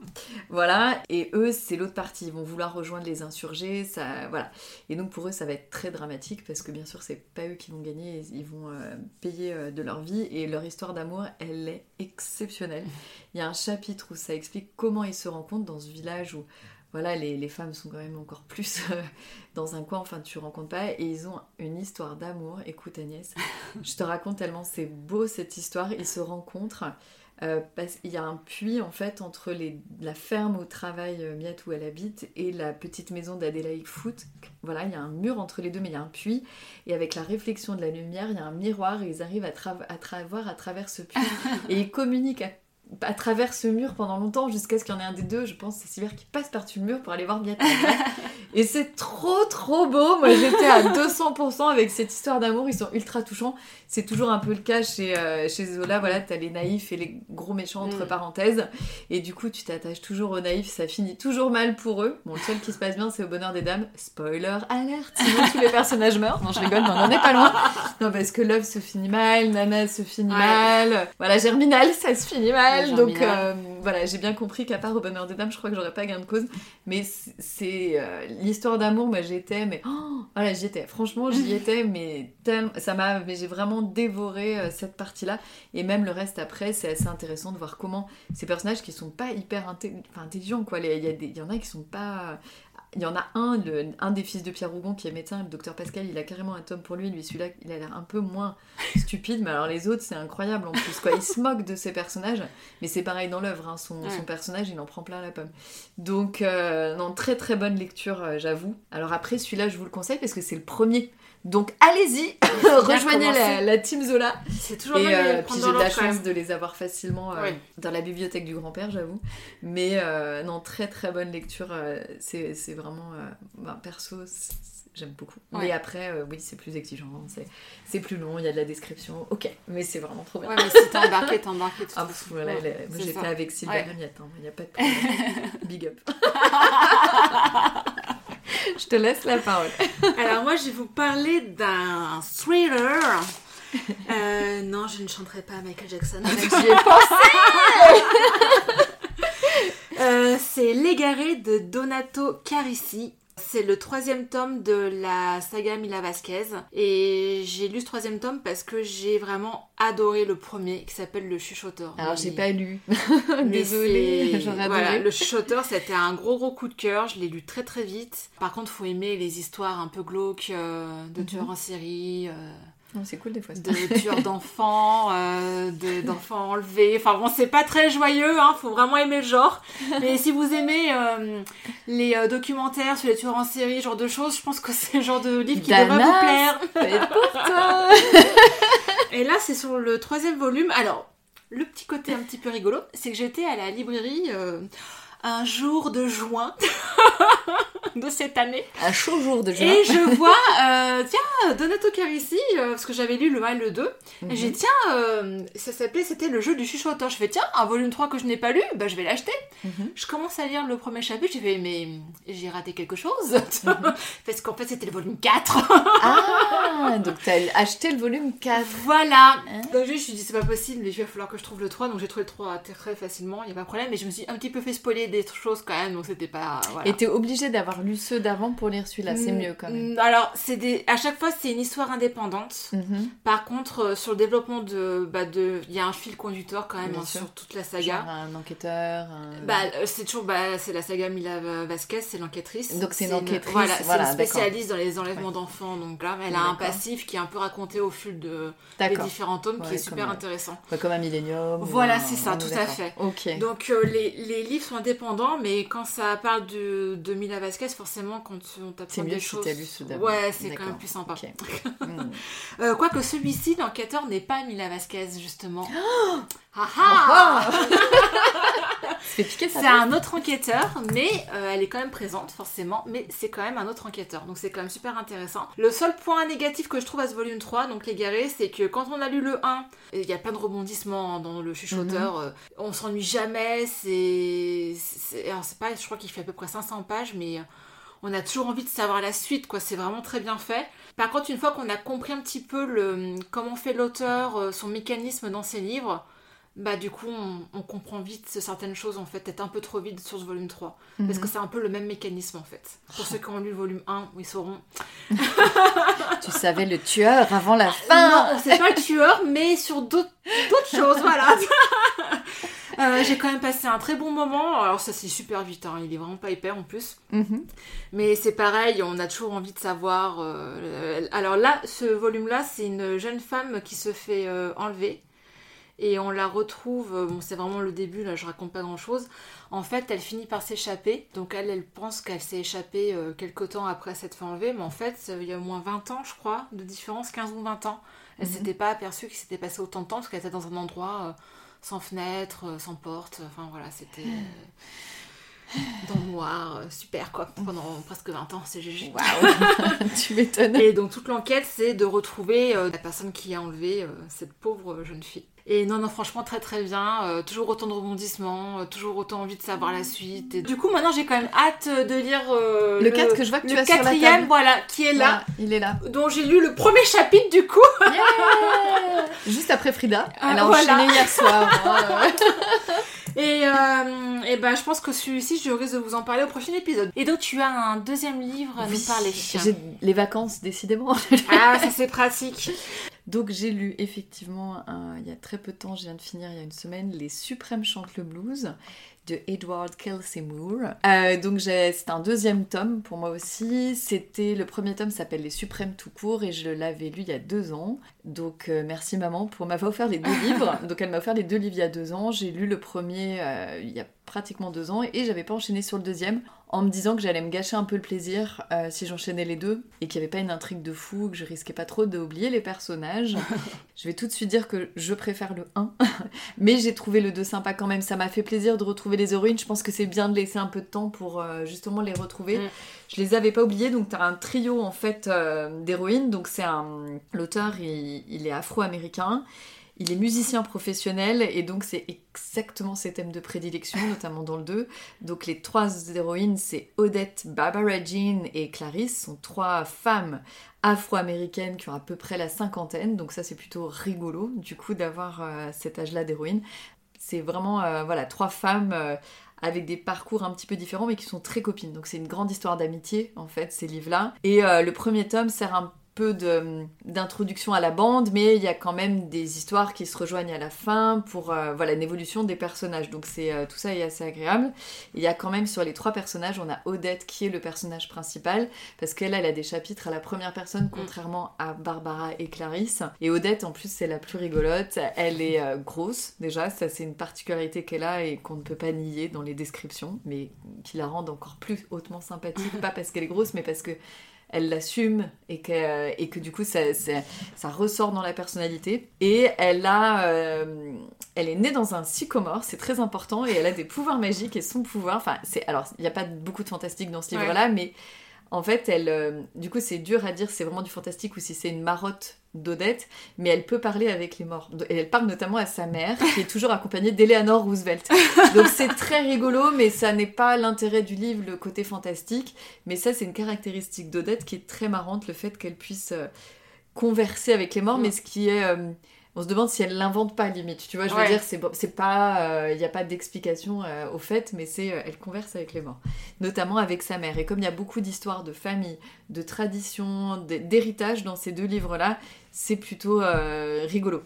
[SPEAKER 1] voilà, et eux, c'est l'autre partie, ils vont vouloir rejoindre les insurgés, ça, voilà. Et donc pour eux, ça va être très dramatique parce que bien sûr, c'est pas eux qui vont gagner, ils vont euh, payer euh, de leur vie et leur histoire d'amour, elle est exceptionnelle. Il y a un chapitre où ça explique comment ils se rencontrent dans ce village où voilà, les, les femmes sont quand même encore plus euh, dans un coin, enfin tu rencontres pas, et ils ont une histoire d'amour. Écoute Agnès, je te raconte tellement c'est beau cette histoire, ils se rencontrent. euh, parce qu'il y a un puits en fait entre les, la ferme où travaille euh, Miette où elle habite et la petite maison d'Adélaïde Foot. Voilà, il y a un mur entre les deux, mais il y a un puits. Et avec la réflexion de la lumière, il y a un miroir et ils arrivent à, tra- à tra- voir à travers ce puits. et ils communiquent à- à travers ce mur pendant longtemps jusqu'à ce qu'il y en ait un des deux, je pense, c'est Sylvie qui passe par-dessus le mur pour aller voir Beata. et c'est trop trop beau. Moi j'étais à 200% avec cette histoire d'amour, ils sont ultra touchants. C'est toujours un peu le cas chez, euh, chez Zola, voilà, t'as les naïfs et les gros méchants entre
[SPEAKER 2] Mm.
[SPEAKER 1] parenthèses. Et du coup, tu t'attaches toujours aux naïfs, ça finit toujours mal pour eux. Bon, le seul qui se passe bien, c'est au bonheur des dames. Spoiler alerte, sinon tous les personnages meurent. Non, je rigole, mais on en est pas loin. Non, parce que Love se finit mal, Nana se finit
[SPEAKER 2] Ouais.
[SPEAKER 1] mal. Voilà, Germinal, ça se finit mal. Donc euh, voilà, j'ai bien compris qu'à part au bonheur des dames, je crois que j'aurais pas gain de cause. Mais c'est euh, l'histoire d'amour, moi j'étais, mais oh, voilà, j'y étais. Franchement, j'y étais, mais tellement- ça m'a, mais j'ai vraiment dévoré euh, cette partie-là. Et même le reste après, c'est assez intéressant de voir comment ces personnages qui sont pas hyper inté- intelligents, quoi. Il y, a des- il y en a qui sont pas. Il y en a un, le- un des fils de Pierre Rougon qui est médecin, le docteur Pascal, il a carrément un tome pour lui. Lui, celui-là, il a l'air un peu moins stupide, mais alors les autres, c'est incroyable en plus. Quoi. Il se moque de ses personnages, mais c'est pareil dans l'œuvre. hein. Son,
[SPEAKER 2] Ouais.
[SPEAKER 1] son personnage, il en prend plein la pomme. Donc, euh, non, très très bonne lecture, euh, j'avoue. Alors après, celui-là, je vous le conseille parce que c'est le premier. Donc allez-y, rejoignez la, team Zola.
[SPEAKER 2] C'est toujours
[SPEAKER 1] Et
[SPEAKER 2] bien
[SPEAKER 1] euh, puis j'ai de la chance
[SPEAKER 2] même.
[SPEAKER 1] de les avoir facilement euh, dans la bibliothèque du grand-père, j'avoue. Mais euh, non, très très bonne lecture. euh, c'est vraiment. bah, perso, j'aime beaucoup.
[SPEAKER 2] Ouais.
[SPEAKER 1] Mais après, oui, c'est plus exigeant. hein, c'est- plus long, il y a de la description. Ok, mais c'est vraiment trop bien.
[SPEAKER 2] Ouais, mais si t'es embarqué, t'es embarqué.
[SPEAKER 1] Ah, pff, voilà,
[SPEAKER 2] Ouais,
[SPEAKER 1] j'étais avec
[SPEAKER 2] Ouais.
[SPEAKER 1] Ramiette, hein, il n'y a pas de problème. Big up. Je te laisse la parole.
[SPEAKER 2] Alors moi, je vais vous parler d'un thriller. Euh, non, je ne chanterai pas Michael Jackson.
[SPEAKER 1] J'y ai pensé.
[SPEAKER 2] Euh, c'est L'égaré de Donato Carisi. C'est le troisième tome de la saga Mila Vasquez. Et j'ai lu ce troisième tome parce que j'ai vraiment adoré le premier qui s'appelle Le Chuchoteur.
[SPEAKER 1] Alors, j'ai pas lu. Désolée,
[SPEAKER 2] c'est-
[SPEAKER 1] j'aurais
[SPEAKER 2] voilà,
[SPEAKER 1] adoré.
[SPEAKER 2] le chuchoteur, c'était un gros gros coup de cœur. Je l'ai lu très très vite. Par contre, faut aimer les histoires un peu glauques euh, de
[SPEAKER 1] Mhm.
[SPEAKER 2] tueurs en série, euh,
[SPEAKER 1] C'est cool des fois. ça.
[SPEAKER 2] de tueurs d'enfants, euh, de- d'enfants enlevés. Enfin bon, c'est pas très joyeux, hein, faut vraiment aimer le genre. Mais si vous aimez euh, les euh, documentaires sur les tueurs en série, genre de choses, je pense que c'est le genre de livre qui devrait vous plaire.
[SPEAKER 1] pour toi.
[SPEAKER 2] Et là, c'est sur le troisième volume. Alors, le petit côté un petit peu rigolo, c'est que j'étais à la librairie un jour de juin de cette année.
[SPEAKER 1] Un chaud jour de juin.
[SPEAKER 2] Et je vois, euh, tiens, Donato Carisi, euh, parce que j'avais lu le 1 et le 2.
[SPEAKER 1] Mhm.
[SPEAKER 2] Et j'ai dit, tiens, euh, ça s'appelait, c'était le jeu du chuchoteur. Je fais, tiens, un volume 3 que je n'ai pas lu, bah, je vais l'acheter.
[SPEAKER 1] Mhm.
[SPEAKER 2] Je commence à lire le premier chapitre, j'ai fait, mais j'ai raté quelque chose.
[SPEAKER 1] Mhm.
[SPEAKER 2] parce qu'en fait, c'était le volume 4.
[SPEAKER 1] Ah, donc t'as acheté le volume 4.
[SPEAKER 2] Voilà.
[SPEAKER 1] Hein
[SPEAKER 2] Donc je me suis dit c'est pas possible, mais il va falloir que je trouve le 3. Donc j'ai trouvé le 3 très, très facilement, il y a pas de problème. Mais je me suis un petit peu fait spoiler des choses quand même, donc c'était pas. Voilà.
[SPEAKER 1] Et t'es obligé d'avoir lu ceux d'avant pour lire celui-là, c'est mieux quand même.
[SPEAKER 2] mm, Alors c'est des, à chaque fois c'est une histoire indépendante.
[SPEAKER 1] Mhm.
[SPEAKER 2] Par contre euh, sur le développement de, bah de, il y a un fil conducteur quand même hein, sur toute la
[SPEAKER 1] Genre
[SPEAKER 2] saga.
[SPEAKER 1] un enquêteur. un-
[SPEAKER 2] Bah, euh, c'est toujours bah, c'est la saga Mila Vasquez, c'est l'enquêtrice.
[SPEAKER 1] Donc c'est une enquêtrice,
[SPEAKER 2] voilà, c'est
[SPEAKER 1] voilà,
[SPEAKER 2] spécialiste dans les enlèvements
[SPEAKER 1] Ouais.
[SPEAKER 2] d'enfants. Donc là, elle a un passif qui est un peu raconté au fil de des différents tomes, qui
[SPEAKER 1] Ouais,
[SPEAKER 2] est super
[SPEAKER 1] comme,
[SPEAKER 2] intéressant.
[SPEAKER 1] Pas comme un millénium. ou
[SPEAKER 2] Voilà, c'est ça, tout à fait.
[SPEAKER 1] Ok.
[SPEAKER 2] Donc euh, les, les livres sont indépendants, mais quand ça parle de, de Mila Vasquez, forcément, quand on t'apprend
[SPEAKER 1] C'est mieux
[SPEAKER 2] des
[SPEAKER 1] si
[SPEAKER 2] choses...
[SPEAKER 1] t'as lu.
[SPEAKER 2] Ouais, c'est quand même plus sympa.
[SPEAKER 1] Ok. Mm.
[SPEAKER 2] Euh, Quoique celui-ci, l'enquêteur, n'est pas Mila Vasquez, justement. Ah ah. C'est un autre enquêteur, mais euh, elle est quand même présente, forcément, mais c'est quand même un autre enquêteur, donc c'est quand même super intéressant. Le seul point négatif que je trouve à ce volume 3, donc l'égaré, c'est que quand on a lu le 1, il y a plein de rebondissements dans le chuchoteur,
[SPEAKER 1] Mhm.
[SPEAKER 2] euh, on s'ennuie jamais, c'est... c'est- Alors c'est pas, je crois qu'il fait à peu près 500 pages, mais... euh, On a toujours envie de savoir la suite, quoi. C'est vraiment très bien fait. Par contre, une fois qu'on a compris un petit peu le, comment fait l'auteur, son mécanisme dans ses livres, bah du coup on, on comprend vite certaines choses en fait, peut-être un peu trop vite sur ce volume 3. Parce
[SPEAKER 1] Mhm.
[SPEAKER 2] que c'est un peu le même mécanisme en fait. Pour ceux qui ont lu le volume 1, ils sauront.
[SPEAKER 1] Tu savais le tueur avant la
[SPEAKER 2] non,
[SPEAKER 1] fin.
[SPEAKER 2] c'est pas le tueur, mais sur d'autres d'autres choses, voilà. Euh, J'ai quand même passé un très bon moment. Alors ça c'est super vite, hein. il est vraiment pas épais en plus.
[SPEAKER 1] Mhm.
[SPEAKER 2] Mais c'est pareil, on a toujours envie de savoir. euh, Alors là, ce volume-là, c'est une jeune femme qui se fait euh, enlever. Et on la retrouve, euh, bon c'est vraiment le début, là je raconte pas grand chose. En fait, elle finit par s'échapper. Donc elle, elle pense qu'elle s'est échappée euh, quelque temps après s'être fait enlever. Mais en fait, euh, il y a au moins 20 ans, je crois, de différence, 15 ou 20 ans. Elle
[SPEAKER 1] Mhm.
[SPEAKER 2] s'était pas aperçue qu'il s'était passé autant de temps parce qu'elle était dans un endroit euh, sans fenêtre, sans porte. Enfin voilà, c'était dans le noir, super quoi, pendant presque 20 ans, c'est GG.
[SPEAKER 1] Waouh Tu m'étonnes.
[SPEAKER 2] Et donc toute l'enquête, c'est de retrouver euh, la personne qui a enlevé euh, cette pauvre jeune fille. Et non, non, franchement, très très bien. euh, toujours autant de rebondissements, euh, toujours autant envie de savoir la suite. Et du coup, maintenant, j'ai quand même hâte de lire euh,
[SPEAKER 1] Le quatre que je vois que tu as sur la
[SPEAKER 2] quatrième,
[SPEAKER 1] table.
[SPEAKER 2] voilà, qui est là,
[SPEAKER 1] Là, il est là.
[SPEAKER 2] dont j'ai lu le premier chapitre du coup.
[SPEAKER 1] Yeah Juste après Frida.
[SPEAKER 2] Ah,
[SPEAKER 1] Elle a
[SPEAKER 2] voilà.
[SPEAKER 1] enchaîné hier soir. hein.
[SPEAKER 2] Et, euh, et ben, je pense que celui-ci, je risque de vous en parler au prochain épisode. Et donc, tu as un deuxième livre à
[SPEAKER 1] Oui,
[SPEAKER 2] nous parler.
[SPEAKER 1] J'ai les vacances, décidément.
[SPEAKER 2] Ah, ça c'est pratique.
[SPEAKER 1] Donc j'ai lu effectivement un- il y a très peu de temps, je viens de finir il y a une semaine, Les Suprêmes chantent le blues de Edward Kelsey Moore. Euh, donc c'est un deuxième tome pour moi aussi. C'était le premier tome s'appelle Les Suprêmes tout court et je l'avais lu il y a deux ans. Donc euh, merci maman pour m'avoir offert les deux livres. Donc elle m'a offert les deux livres il y a deux ans. J'ai lu le premier euh, il y a pratiquement deux ans et j'avais pas enchaîné sur le deuxième en me disant que j'allais me gâcher un peu le plaisir euh, si j'enchaînais les deux et qu'il n'y avait pas une intrigue de fou, que je risquais pas trop d'oublier les personnages. je vais tout de suite dire que je préfère le 1, mais j'ai trouvé le 2 sympa quand même. Ça m'a fait plaisir de retrouver les héroïnes. Je pense que c'est bien de laisser un peu de temps pour euh, justement les retrouver.
[SPEAKER 2] Mm.
[SPEAKER 1] Je les avais pas oubliées, donc t'as un trio en fait euh, d'héroïnes. Donc c'est un l'auteur, il, il est afro-américain. Il est musicien professionnel et donc c'est exactement ses thèmes de prédilection, notamment dans le 2. Donc les trois héroïnes, c'est Odette, Barbara Jean et Clarisse, sont trois femmes afro-américaines qui ont à peu près la cinquantaine. Donc ça c'est plutôt rigolo du coup d'avoir euh, cet âge-là d'héroïne. C'est vraiment euh, voilà trois femmes euh, avec des parcours un petit peu différents mais qui sont très copines. Donc c'est une grande histoire d'amitié en fait ces livres-là. Et le premier tome sert un peu de- d'introduction à la bande, mais il y a quand même des histoires qui se rejoignent à la fin pour euh, voilà une évolution des personnages. Donc c'est euh, tout ça est assez agréable. Il y a quand même sur les trois personnages, on a Odette qui est le personnage principal parce qu'elle elle a des chapitres à la première personne contrairement à Barbara et Clarisse. Et Odette en plus c'est la plus rigolote. Elle est euh, grosse déjà, ça c'est une particularité qu'elle a et qu'on ne peut pas nier dans les descriptions, mais qui la rendent encore plus hautement sympathique, pas parce qu'elle est grosse, mais parce que elle l'assume et que, et que du coup ça, ça, ça ressort dans la personnalité. Et elle a, euh, elle est née dans un sycomore, c'est très important, et elle a des pouvoirs magiques et son pouvoir, enfin c'est, alors il n'y a pas beaucoup de fantastique dans ce
[SPEAKER 2] Ouais.
[SPEAKER 1] livre-là, mais en fait elle, euh, du coup c'est dur à dire si c'est vraiment du fantastique ou si c'est une marotte d'Odette, mais elle peut parler avec les morts. Et elle parle notamment à sa mère, qui est toujours accompagnée d'Eleanor Roosevelt. Donc c'est très rigolo, mais ça n'est pas l'intérêt du livre, le côté fantastique. Mais ça, c'est une caractéristique d'Odette qui est très marrante, le fait qu'elle puisse euh, converser avec les morts,
[SPEAKER 2] Mm.
[SPEAKER 1] mais ce qui est... euh, on se demande si elle l'invente pas, limite. Tu vois, je veux
[SPEAKER 2] Ouais.
[SPEAKER 1] dire, c'est pas... Il n'y a pas d'explication euh, au fait, mais c'est... euh, elle converse avec les morts. Notamment avec sa mère. Et comme il y a beaucoup d'histoires de famille, de tradition, d- d'héritage dans ces deux livres-là, c'est plutôt euh, rigolo.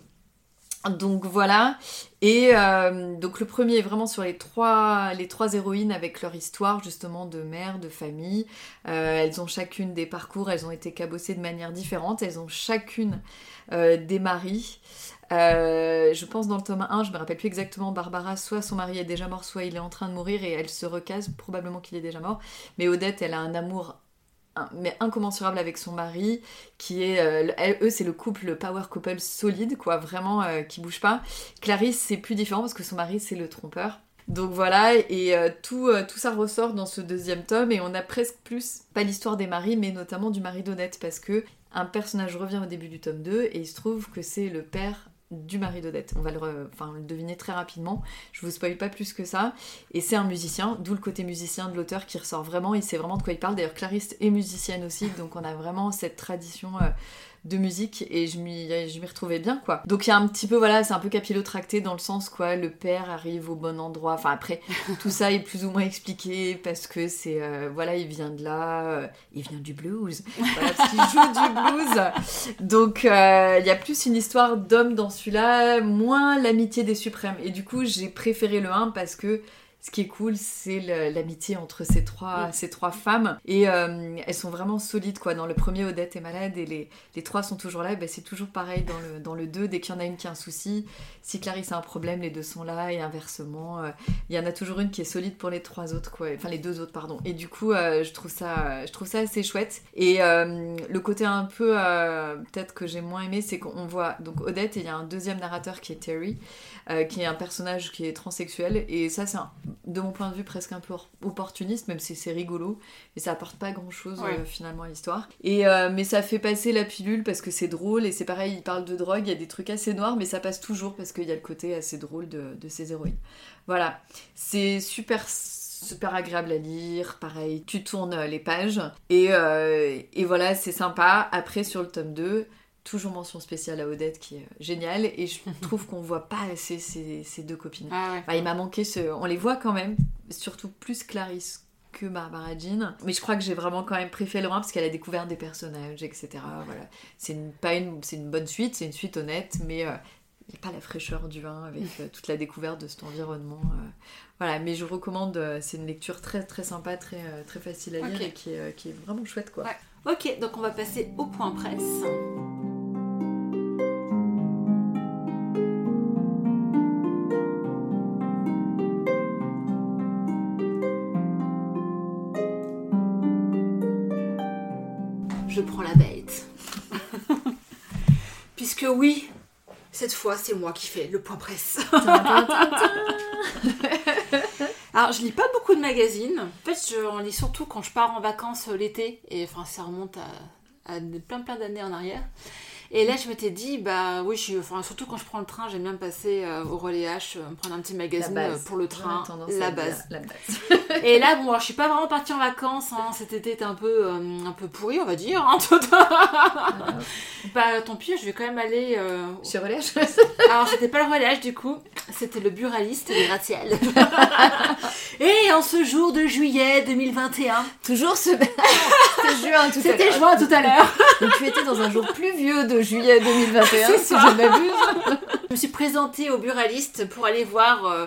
[SPEAKER 1] Donc voilà, et euh, donc le premier est vraiment sur les trois, les trois héroïnes avec leur histoire justement de mère, de famille. Euh, elles ont chacune des parcours, elles ont été cabossées de manière différente, elles ont chacune euh, des maris. Je pense dans le tome 1, je me rappelle plus exactement, Barbara, soit son mari est déjà mort, soit il est en train de mourir et elle se recase, probablement qu'il est déjà mort. Mais Odette, elle a un amour mais incommensurable avec son mari, qui est, euh, eux c'est le couple, le power couple solide, quoi, vraiment euh, qui bouge pas. Clarisse c'est plus différent parce que son mari c'est le trompeur. Donc voilà, et euh, tout, tout ça ressort dans ce deuxième tome, et on a presque plus, pas l'histoire des maris, mais notamment du mari d'Odette, parce que un personnage revient au début du tome 2, et il se trouve que c'est le père du mari d'Odette. On va le, deviner très rapidement, je vous spoil pas plus que ça. Et c'est un musicien, d'où le côté musicien de l'auteur qui ressort vraiment, il sait vraiment de quoi il parle. D'ailleurs, Clarisse est musicienne aussi, donc on a vraiment cette tradition euh, de musique et je m'y retrouvais bien quoi. Donc il y a un petit peu voilà, c'est un peu capillotracté dans le sens quoi, le père arrive au bon endroit. Enfin après tout ça est plus ou moins expliqué parce que c'est euh, voilà, il vient de là, euh, il vient du blues. Voilà, parce qu'il joue du blues. Donc euh, il y a plus une histoire d'homme dans celui-là, moins l'amitié des suprêmes. Et du coup, j'ai préféré le 1 parce que ce qui est cool, c'est l'amitié entre ces trois, ces trois femmes. Et euh, elles sont vraiment solides, quoi. Dans le premier, Odette est malade et les, les trois sont toujours là. Ben, c'est toujours pareil dans le, dans le 2. Dès qu'il y en a une qui a un souci, si Clarisse a un problème, les deux sont là. Et inversement, euh, il y en a toujours une qui est solide pour les trois autres, quoi. Enfin, les deux autres, pardon. Et du coup, euh, je, trouve ça, je trouve ça assez chouette. Et le côté un peu, peut-être que j'ai moins aimé, c'est qu'on voit donc Odette et il y a un deuxième narrateur qui est Terry, qui est un personnage qui est transsexuel. Et ça, c'est un- de mon point de vue presque un peu or- opportuniste, même si c'est rigolo. Et ça apporte pas grand chose
[SPEAKER 2] Ouais.
[SPEAKER 1] finalement à l'histoire. Et euh, mais ça fait passer la pilule parce que c'est drôle et c'est pareil, il parle de drogue, il y a des trucs assez noirs, mais ça passe toujours parce qu'il y a le côté assez drôle de, de ces héroïnes. Voilà, c'est super super agréable à lire, pareil, tu tournes euh, les pages et, euh, et voilà, c'est sympa. Après sur le tome 2, toujours mention spéciale à Odette qui est géniale et je trouve qu'on voit pas assez ces, ces deux copines.
[SPEAKER 2] Ah ouais.
[SPEAKER 1] Enfin, il m'a manqué ce. On les voit quand même, surtout plus Clarisse que Barbara Jean. Mais je crois que j'ai vraiment quand même préféré 1 parce qu'elle a découvert des personnages, etc. Voilà. C'est une, pas une, c'est une bonne suite, c'est une suite honnête, mais euh, il n'y a pas la fraîcheur du 1 avec euh, toute la découverte de cet environnement. euh. Voilà, mais je recommande, euh, c'est une lecture très très sympa, très, euh, très facile à lire et qui est, euh, qui est vraiment chouette quoi.
[SPEAKER 2] Ouais. Ok, donc on va passer au point presse. Je prends la bête. Puisque oui, cette fois c'est moi qui fais le point presse. Alors, je lis pas beaucoup de magazines. En fait, je en lis surtout quand je pars en vacances l'été. Et enfin, ça remonte à, à plein plein d'années en arrière. Et là, je m'étais dit, bah oui, je suis, enfin, surtout quand je prends le train, j'aime bien passer euh, au relais H, euh, me prendre un petit magazine
[SPEAKER 1] base.
[SPEAKER 2] euh, pour le train, la base.
[SPEAKER 1] La base.
[SPEAKER 2] Et là, bon, alors, je suis pas vraiment partie en vacances. hein. Cet été était un peu, euh, un peu pourri, on va dire. hein. bah, tant pis, je vais quand même aller. euh,
[SPEAKER 1] Chez Relais, je-
[SPEAKER 2] alors, c'était pas le relais du coup, c'était le buraliste des gratte-ciel. Et en ce jour de juillet 2021,
[SPEAKER 1] Toujours ce. C'était juin tout à
[SPEAKER 2] c'était
[SPEAKER 1] l'heure.
[SPEAKER 2] juin tout à l'heure,
[SPEAKER 1] Donc tu étais dans un jour pluvieux de juillet 2021,
[SPEAKER 2] C'est
[SPEAKER 1] si je ne m'abuse.
[SPEAKER 2] je me suis présentée au buraliste pour aller voir. euh,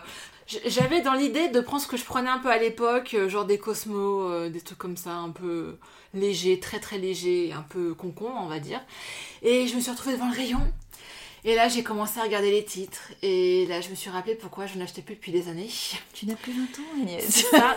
[SPEAKER 2] J'avais dans l'idée de prendre ce que je prenais un peu à l'époque, euh, genre des cosmos, euh, des trucs comme ça, un peu légers, très très légers, un peu concon, on va dire. Et je me suis retrouvée devant le rayon. Et là, j'ai commencé à regarder les titres. Et là, je me suis rappelé pourquoi je n'achetais plus depuis des années.
[SPEAKER 1] Tu n'as plus 20 ans, Agnès.
[SPEAKER 2] C'est ça.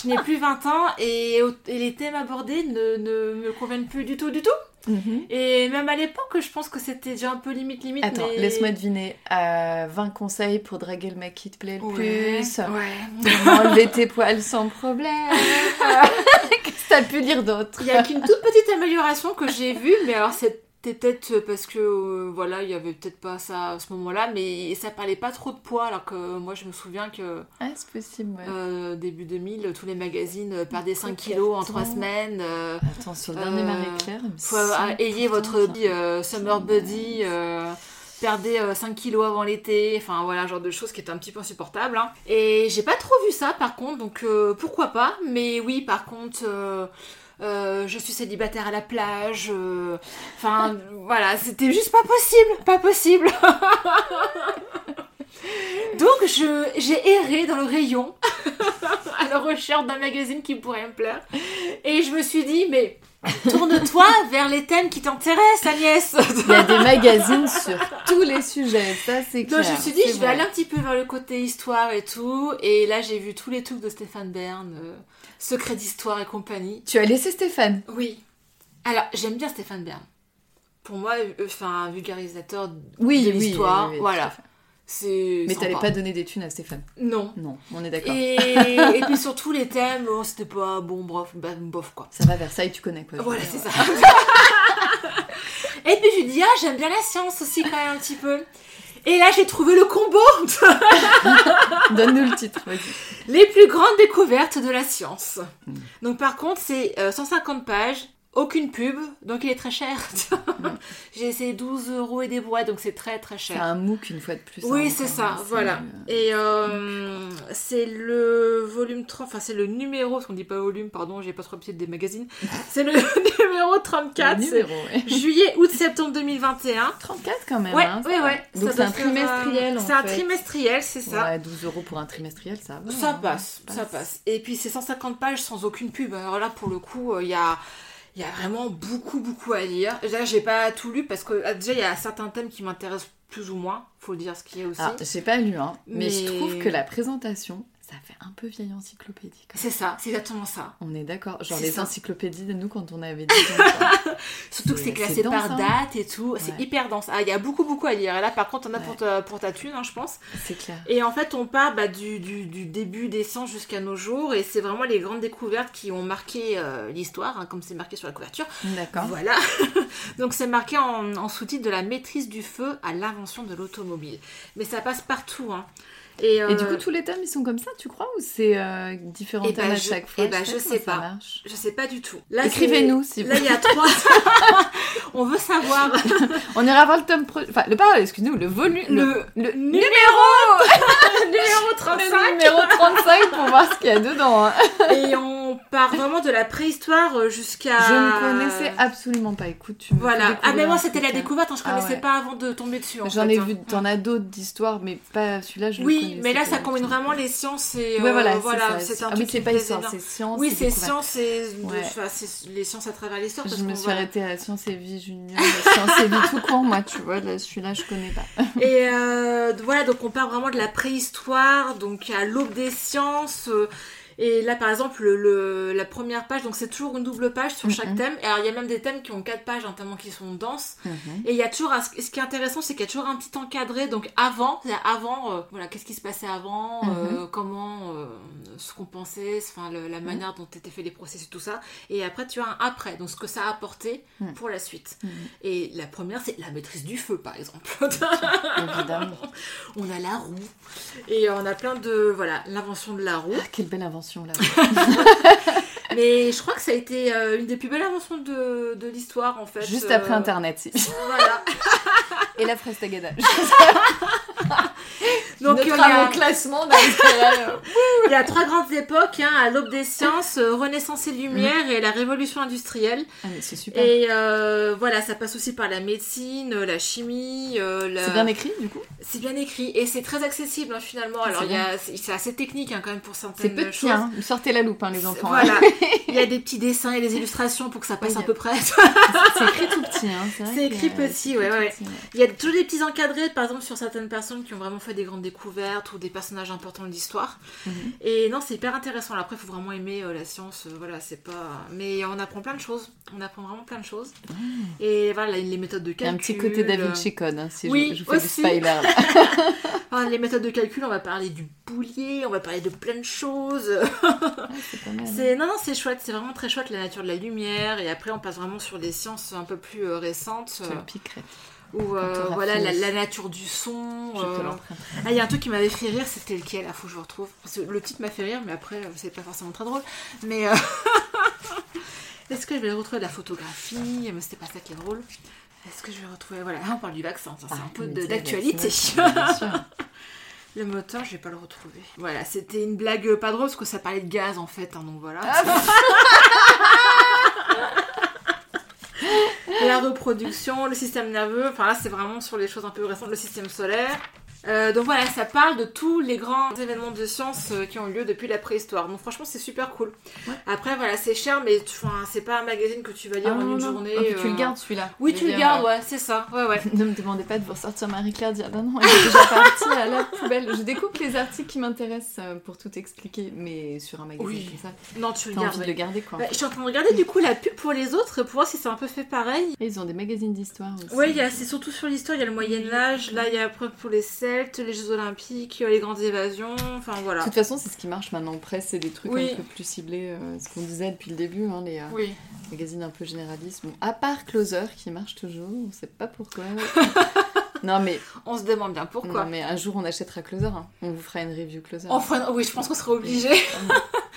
[SPEAKER 2] Je n'ai plus 20 ans et, et les thèmes abordés ne, ne me conviennent plus du tout, du tout.
[SPEAKER 1] Mhm.
[SPEAKER 2] Et même à l'époque, je pense que c'était déjà un peu limite, limite.
[SPEAKER 1] Attends,
[SPEAKER 2] mais...
[SPEAKER 1] laisse-moi deviner. Euh, 20 conseils pour draguer le mec qui te plaît le
[SPEAKER 2] Ouais,
[SPEAKER 1] plus.
[SPEAKER 2] ouais.
[SPEAKER 1] Enlever tes poils sans problème. Qu'est-ce que t'as pu lire d'autre?
[SPEAKER 2] Il y a qu'une toute petite amélioration que j'ai vue, mais alors c'était peut-être parce que euh, voilà, il y avait peut-être pas ça à ce moment-là, mais ça parlait pas trop de poids, alors que moi je me souviens que
[SPEAKER 1] Ah, c'est possible, ouais.
[SPEAKER 2] euh, début 2000, tous les magazines euh, perdaient 5 kilos en 3
[SPEAKER 1] Attends.
[SPEAKER 2] semaines. euh,
[SPEAKER 1] Attends, sur le dernier Marie-Claire.
[SPEAKER 2] ayez votre summer buddy, perdez euh, 5 kilos avant l'été, enfin voilà, genre de choses qui est un petit peu insupportable. hein. Et j'ai pas trop vu ça par contre, donc pourquoi pas, mais oui, par contre. Euh, je suis célibataire à la plage, euh, enfin voilà, c'était juste pas possible, pas possible. Donc je j'ai erré dans le rayon à la recherche d'un magazine qui pourrait me plaire et je me suis dit mais tourne-toi vers les thèmes qui t'intéressent Agnès.
[SPEAKER 1] Il y a des magazines sur tous les sujets, ça c'est clair.
[SPEAKER 2] Donc je me suis dit je vais
[SPEAKER 1] vrai.
[SPEAKER 2] aller un petit peu vers le côté histoire et tout et là j'ai vu tous les trucs de Stéphane Bern, euh, Secret d'histoire et compagnie.
[SPEAKER 1] Tu as laissé Stéphane.
[SPEAKER 2] Oui. Alors j'aime bien Stéphane Bern. Pour moi, euh, enfin un vulgarisateur
[SPEAKER 1] Oui,
[SPEAKER 2] de
[SPEAKER 1] oui,
[SPEAKER 2] l'histoire,
[SPEAKER 1] oui, oui,
[SPEAKER 2] voilà. C'est
[SPEAKER 1] Mais t'allais pas donner des thunes à Stéphane.
[SPEAKER 2] Non.
[SPEAKER 1] Non, on est d'accord.
[SPEAKER 2] Et, et puis surtout les thèmes, oh, c'était pas bon, bof, bah, bof quoi.
[SPEAKER 1] Ça va, Versailles, tu connais quoi.
[SPEAKER 2] Voilà, c'est ça. et puis je lui dis, ah, j'aime bien la science aussi quand même un petit peu. Et là, j'ai trouvé le combo
[SPEAKER 1] Donne-nous le titre, vas-y.
[SPEAKER 2] Les plus grandes découvertes de la science.
[SPEAKER 1] Mm.
[SPEAKER 2] Donc par contre, c'est euh, 150 pages aucune pub, donc il est très cher. J'ai essayé 12 euros et des boîtes, donc c'est très très
[SPEAKER 1] C'est
[SPEAKER 2] cher.
[SPEAKER 1] un MOOC une fois de plus.
[SPEAKER 2] Oui,
[SPEAKER 1] hein,
[SPEAKER 2] c'est ça,
[SPEAKER 1] c'est,
[SPEAKER 2] voilà.
[SPEAKER 1] euh,
[SPEAKER 2] Et euh, c'est le volume 30, enfin c'est le numéro, parce qu'on dit pas volume, pardon, j'ai pas trop l'habitude des magazines. C'est le numéro 34,
[SPEAKER 1] le
[SPEAKER 2] c'est
[SPEAKER 1] numéro, ouais.
[SPEAKER 2] juillet, août, septembre 2021.
[SPEAKER 1] 34 quand même.
[SPEAKER 2] Ouais,
[SPEAKER 1] hein,
[SPEAKER 2] ouais, ouais.
[SPEAKER 1] Donc c'est un trimestriel
[SPEAKER 2] C'est un trimestriel, c'est ça.
[SPEAKER 1] Ouais, 12 euros pour un trimestriel, ça va.
[SPEAKER 2] Ça
[SPEAKER 1] hein,
[SPEAKER 2] passe, ça passe. Et puis c'est 150 pages sans aucune pub. Alors là, pour le coup, euh, il y a. Il y a vraiment beaucoup, beaucoup à lire. Là, j'ai pas tout lu parce que ah, déjà, il y a certains thèmes qui m'intéressent plus ou moins. Faut le dire ce qu'il y a aussi.
[SPEAKER 1] Alors, j'ai pas lu, hein, mais... je trouve que la présentation, ça fait un peu vieille encyclopédie.
[SPEAKER 2] C'est ça, c'est exactement ça.
[SPEAKER 1] On est d'accord. Genre les
[SPEAKER 2] ça.
[SPEAKER 1] encyclopédies de nous quand on avait 10 ans. quoi.
[SPEAKER 2] Surtout que
[SPEAKER 1] C'est-
[SPEAKER 2] classé
[SPEAKER 1] dense,
[SPEAKER 2] par
[SPEAKER 1] hein.
[SPEAKER 2] date et tout. C'est hyper dense. Ah, il y a beaucoup, beaucoup à lire. Et là, par contre, on a
[SPEAKER 1] Ouais.
[SPEAKER 2] pour, ta, pour ta thune, hein, je pense.
[SPEAKER 1] c'est clair.
[SPEAKER 2] Et en fait, on part bah, du, du, du début des sciences jusqu'à nos jours. Et c'est vraiment les grandes découvertes qui ont marqué euh, l'histoire, hein, comme c'est marqué sur la couverture.
[SPEAKER 1] D'accord.
[SPEAKER 2] Voilà. Donc c'est marqué en, en sous-titre de la maîtrise du feu à l'invention de l'automobile. Mais ça passe partout. Hein. Et,
[SPEAKER 1] Et du
[SPEAKER 2] euh,
[SPEAKER 1] coup, tous les thèmes, ils sont comme ça, tu crois Ou c'est euh, différents
[SPEAKER 2] Eh
[SPEAKER 1] thèmes
[SPEAKER 2] ben,
[SPEAKER 1] à
[SPEAKER 2] je-
[SPEAKER 1] chaque fois?
[SPEAKER 2] eh ben,
[SPEAKER 1] sais
[SPEAKER 2] je
[SPEAKER 1] pas
[SPEAKER 2] sais pas. je sais pas du tout.
[SPEAKER 1] Écrivez-nous, si vous
[SPEAKER 2] Là, il y a trois. On veut savoir.
[SPEAKER 1] On ira voir le tome pro... Enfin, le pas, excusez-nous, le volume...
[SPEAKER 2] Le
[SPEAKER 1] le
[SPEAKER 2] numéro Numéro 35
[SPEAKER 1] Le numéro 35 pour voir ce qu'il y a dedans. hein.
[SPEAKER 2] Et on part vraiment de la préhistoire euh, jusqu'à.
[SPEAKER 1] Je ne connaissais absolument pas. Écoute, tu me
[SPEAKER 2] Voilà. Ah, mais moi, c'était la
[SPEAKER 1] hein.
[SPEAKER 2] découverte. hein, Je
[SPEAKER 1] Ah
[SPEAKER 2] connaissais
[SPEAKER 1] ouais.
[SPEAKER 2] pas avant de tomber dessus. en
[SPEAKER 1] J'en ai
[SPEAKER 2] hein.
[SPEAKER 1] vu, t'en as d'autres d'histoires, mais pas celui-là, je
[SPEAKER 2] Oui, mais là, ça combine vraiment les sciences et.
[SPEAKER 1] Ouais,
[SPEAKER 2] euh,
[SPEAKER 1] voilà,
[SPEAKER 2] voilà,
[SPEAKER 1] c'est
[SPEAKER 2] un
[SPEAKER 1] Ah oui, c'est pas c'est science.
[SPEAKER 2] Oui, c'est science et de-
[SPEAKER 1] Ouais.
[SPEAKER 2] enfin, c'est les sciences à travers l'histoire.
[SPEAKER 1] Je me suis arrêtée à Science et Vie Junior, Science et Vie tout court, moi, tu vois, là, celui-là, je connais pas.
[SPEAKER 2] Et euh, voilà, donc on part vraiment de la préhistoire, donc à l'aube des sciences. Et là, par exemple, le, le- la première page, donc c'est toujours une double page sur chaque
[SPEAKER 1] Mhm.
[SPEAKER 2] thème. Et alors, il y a même des thèmes qui ont quatre pages, hein, tellement qu'ils sont denses.
[SPEAKER 1] Mhm.
[SPEAKER 2] Et il y a toujours, ce qui est intéressant, c'est qu'il y a toujours un petit encadré, donc avant, c'est-à-dire avant, euh, voilà, qu'est-ce qui se passait avant, euh, comment, euh, ce qu'on pensait, enfin, la manière dont étaient faits les processus, tout ça. Et après, tu as un après, donc ce que ça a apporté
[SPEAKER 1] Mhm.
[SPEAKER 2] pour la suite. Et la première, c'est la maîtrise du feu, par exemple.
[SPEAKER 1] Évidemment.
[SPEAKER 2] on a la roue, et on a plein de, voilà, l'invention de la roue.
[SPEAKER 1] Ah, quelle belle invention, là.
[SPEAKER 2] Mais je crois que ça a été euh, une des plus belles inventions de, de l'histoire, en fait.
[SPEAKER 1] Juste
[SPEAKER 2] Euh,
[SPEAKER 1] après Internet, si.
[SPEAKER 2] Voilà.
[SPEAKER 1] Et la Frestagada.
[SPEAKER 2] Donc, il y
[SPEAKER 1] Notre
[SPEAKER 2] a-
[SPEAKER 1] avant classement.
[SPEAKER 2] Il y a trois grandes époques, hein, à l'aube des sciences, euh, Renaissance et Lumière et la Révolution industrielle.
[SPEAKER 1] Ah, c'est super.
[SPEAKER 2] Et euh, voilà, ça passe aussi par la médecine, euh, la chimie. euh, la-
[SPEAKER 1] C'est bien écrit, du coup?
[SPEAKER 2] C'est bien écrit et c'est très accessible hein, finalement. Alors
[SPEAKER 1] C'est
[SPEAKER 2] il y a- c'est c'est assez technique hein, quand même pour
[SPEAKER 1] C'est
[SPEAKER 2] certaines
[SPEAKER 1] petit,
[SPEAKER 2] choses.
[SPEAKER 1] hein. Sortez la loupe, hein, les enfants.
[SPEAKER 2] Voilà, il y a des petits dessins et des illustrations pour que ça passe
[SPEAKER 1] Oui,
[SPEAKER 2] à peu près.
[SPEAKER 1] C'est écrit tout petit, hein.
[SPEAKER 2] C'est écrit petit, ouais, ouais. Il y a toujours des petits encadrés, par exemple sur certaines personnes qui ont vraiment fait des grandes découvertes ou des personnages importants de l'histoire.
[SPEAKER 1] Mhm.
[SPEAKER 2] Et non, c'est hyper intéressant. Après, il faut vraiment aimer euh, la science. euh, voilà, c'est pas. Mais on apprend plein de choses. On apprend vraiment plein de choses. Et voilà, les méthodes de
[SPEAKER 1] Il y a
[SPEAKER 2] calcul.
[SPEAKER 1] un petit côté David
[SPEAKER 2] euh,
[SPEAKER 1] Chicone, hein, si
[SPEAKER 2] oui,
[SPEAKER 1] je, je vous fais
[SPEAKER 2] aussi.
[SPEAKER 1] du spoiler.
[SPEAKER 2] Enfin, les méthodes de calcul, on va parler du on va parler de plein de choses.
[SPEAKER 1] Ah, c'est hein.
[SPEAKER 2] Non non c'est chouette, c'est vraiment très chouette la nature de la lumière et après on passe vraiment sur des sciences un peu plus euh, récentes où euh,
[SPEAKER 1] t'auras
[SPEAKER 2] voilà la, nature du son. Euh. Ah il y a un truc qui m'avait fait rire, c'était lequel? Ah faut que je retrouve parce que le titre m'a fait rire mais après euh, c'est pas forcément très drôle. Mais euh, est-ce que je vais retrouver la photographie? Mais c'était pas ça qui est drôle. Est-ce que je vais retrouver Voilà, là, on parle du vaccin, c'est
[SPEAKER 1] Ah,
[SPEAKER 2] un peu de- d'actualité. Le moteur, je vais pas le retrouver. Voilà, c'était une blague euh, pas drôle parce que ça parlait de gaz en fait, hein, donc voilà.
[SPEAKER 1] Ah,
[SPEAKER 2] La reproduction, le système nerveux, enfin là c'est vraiment sur les choses un peu récentes, le système solaire. Euh, donc voilà, ça parle de tous les grands événements de science euh, qui ont eu lieu depuis la préhistoire. Donc franchement, c'est super cool.
[SPEAKER 1] Ouais.
[SPEAKER 2] Après, voilà, c'est cher, mais enfin, c'est pas un magazine que tu vas lire
[SPEAKER 1] Ah,
[SPEAKER 2] en
[SPEAKER 1] non,
[SPEAKER 2] une
[SPEAKER 1] non.
[SPEAKER 2] journée.
[SPEAKER 1] Ah, tu
[SPEAKER 2] euh.
[SPEAKER 1] le gardes celui-là.
[SPEAKER 2] Oui, tu le gardes,
[SPEAKER 1] euh,
[SPEAKER 2] ouais, c'est ça. Ouais, ouais.
[SPEAKER 1] Ne me demandez pas de vous ressortir Marie-Claire, dire bah non, il est déjà parti à la poubelle. Je découpe les articles qui m'intéressent euh, pour tout expliquer, mais sur un magazine
[SPEAKER 2] Oui.
[SPEAKER 1] comme ça,
[SPEAKER 2] Non, tu le gardes.
[SPEAKER 1] envie de
[SPEAKER 2] ouais.
[SPEAKER 1] le garder quoi.
[SPEAKER 2] Ouais, je suis en train de regarder du coup la pub pour les autres pour voir si c'est un peu fait pareil.
[SPEAKER 1] Et ils ont des magazines d'histoire aussi.
[SPEAKER 2] Oui, c'est surtout sur l'histoire, il y a le Moyen-Âge, là il y a après pour les Celtes, les Jeux Olympiques, les grandes évasions, enfin voilà.
[SPEAKER 1] De toute façon, c'est ce qui marche maintenant. Presse, c'est des trucs
[SPEAKER 2] Oui.
[SPEAKER 1] un peu plus ciblés, euh, ce qu'on disait depuis le début, hein, les euh,
[SPEAKER 2] Oui.
[SPEAKER 1] magazines un peu généralistes. Bon, à part Closer qui marche toujours, on sait pas pourquoi. non mais,
[SPEAKER 2] On se demande bien pourquoi.
[SPEAKER 1] non, mais un jour on achètera Closer. hein. On vous fera une review Closer.
[SPEAKER 2] Enfin, oui, je pense qu'on sera obligé.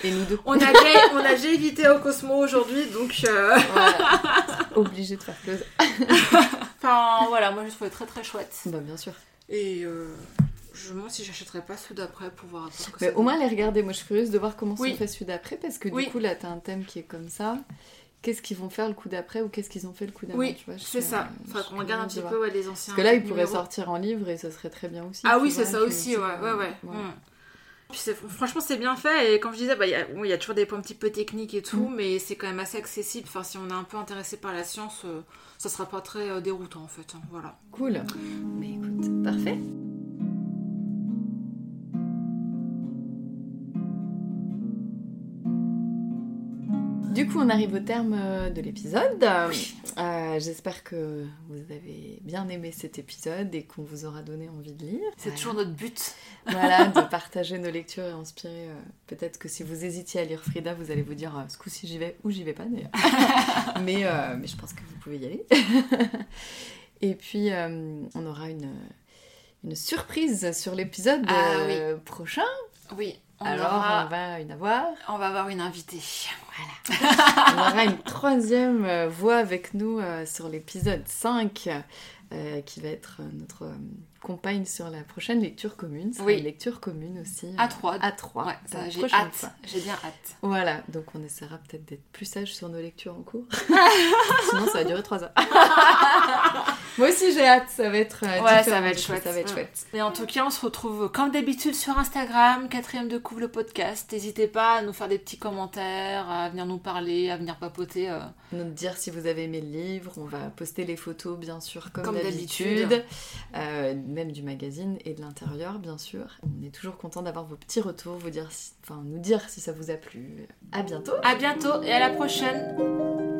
[SPEAKER 1] Et nous deux.
[SPEAKER 2] On a déjà, on a évité au Cosmo aujourd'hui, donc. euh,
[SPEAKER 1] Voilà. Obligé de faire close.
[SPEAKER 2] Enfin, voilà, moi je trouvais très très chouette.
[SPEAKER 1] Bah, bien sûr.
[SPEAKER 2] Et euh, je me demande si j'achèterais pas ceux d'après pour voir
[SPEAKER 1] Mais
[SPEAKER 2] ça
[SPEAKER 1] au moins les regarder, moi je suis curieuse de voir comment
[SPEAKER 2] Oui.
[SPEAKER 1] sont fait celui d'après parce que du
[SPEAKER 2] Oui.
[SPEAKER 1] coup là t'as un thème qui est comme ça. Qu'est-ce qu'ils vont faire le coup d'après ou qu'est-ce qu'ils ont fait le coup d'avant
[SPEAKER 2] Oui, c'est ça.
[SPEAKER 1] euh,
[SPEAKER 2] qu'on
[SPEAKER 1] suis
[SPEAKER 2] regarde un petit peu ouais, les anciens.
[SPEAKER 1] Parce que là il pourrait
[SPEAKER 2] numéros.
[SPEAKER 1] sortir en livre et ce serait très bien aussi.
[SPEAKER 2] Ah oui, c'est ça aussi, ouais, ouais, ouais.
[SPEAKER 1] voilà.
[SPEAKER 2] Mm. Puis franchement, c'est bien fait. Et comme je disais, bah, il y, a- bon, il y a toujours des points un petit peu techniques et tout,
[SPEAKER 1] Mm.
[SPEAKER 2] mais c'est quand même assez accessible. Enfin, si on est un peu intéressé par la science, euh, ça sera pas très euh, déroutant en fait. hein, Voilà.
[SPEAKER 1] Cool. Mais écoute, parfait. Du coup, on arrive au terme euh, de l'épisode. Euh, J'espère que vous avez bien aimé cet épisode et qu'on vous aura donné envie de lire.
[SPEAKER 2] C'est
[SPEAKER 1] Voilà.
[SPEAKER 2] toujours notre but.
[SPEAKER 1] Voilà, de partager nos lectures et inspirer. euh, Peut-être que si vous hésitiez à lire Frida, vous allez vous dire ce coup-ci j'y vais ou j'y vais pas d'ailleurs. mais, euh, mais je pense que vous pouvez y aller. et puis, euh, on aura une, une surprise sur l'épisode
[SPEAKER 2] Ah
[SPEAKER 1] prochain.
[SPEAKER 2] Oui, on,
[SPEAKER 1] Alors,
[SPEAKER 2] aura,
[SPEAKER 1] on va en avoir.
[SPEAKER 2] on va avoir une invitée.
[SPEAKER 1] On aura une troisième euh, voix avec nous euh, sur l'épisode 5. Euh, qui va être euh, notre euh, compagne sur la prochaine lecture commune. C'est
[SPEAKER 2] Oui.
[SPEAKER 1] une lecture commune aussi.
[SPEAKER 2] À trois.
[SPEAKER 1] À trois.
[SPEAKER 2] Ouais,
[SPEAKER 1] la
[SPEAKER 2] ça, j'ai hâte. J'ai bien hâte.
[SPEAKER 1] Voilà, donc on essaiera peut-être d'être plus sage sur nos lectures en cours. Sinon, ça va durer trois heures. Moi aussi, j'ai hâte. Ça va être. euh,
[SPEAKER 2] Ouais, ça va être chouette.
[SPEAKER 1] Ça va être chouette.
[SPEAKER 2] Et en tout cas, on se retrouve comme d'habitude sur Instagram, quatrième de couvre le podcast. N'hésitez pas à nous faire des petits commentaires, à venir nous parler, à venir papoter.
[SPEAKER 1] Nous dire si vous avez aimé le livre. On va poster les photos, bien sûr, comme,
[SPEAKER 2] Comme. D'habitude.
[SPEAKER 1] Euh, même du magazine et de l'intérieur, bien sûr. On est toujours content d'avoir vos petits retours, vous dire si- enfin, nous dire si ça vous a plu. À bientôt.
[SPEAKER 2] À bientôt et à la prochaine.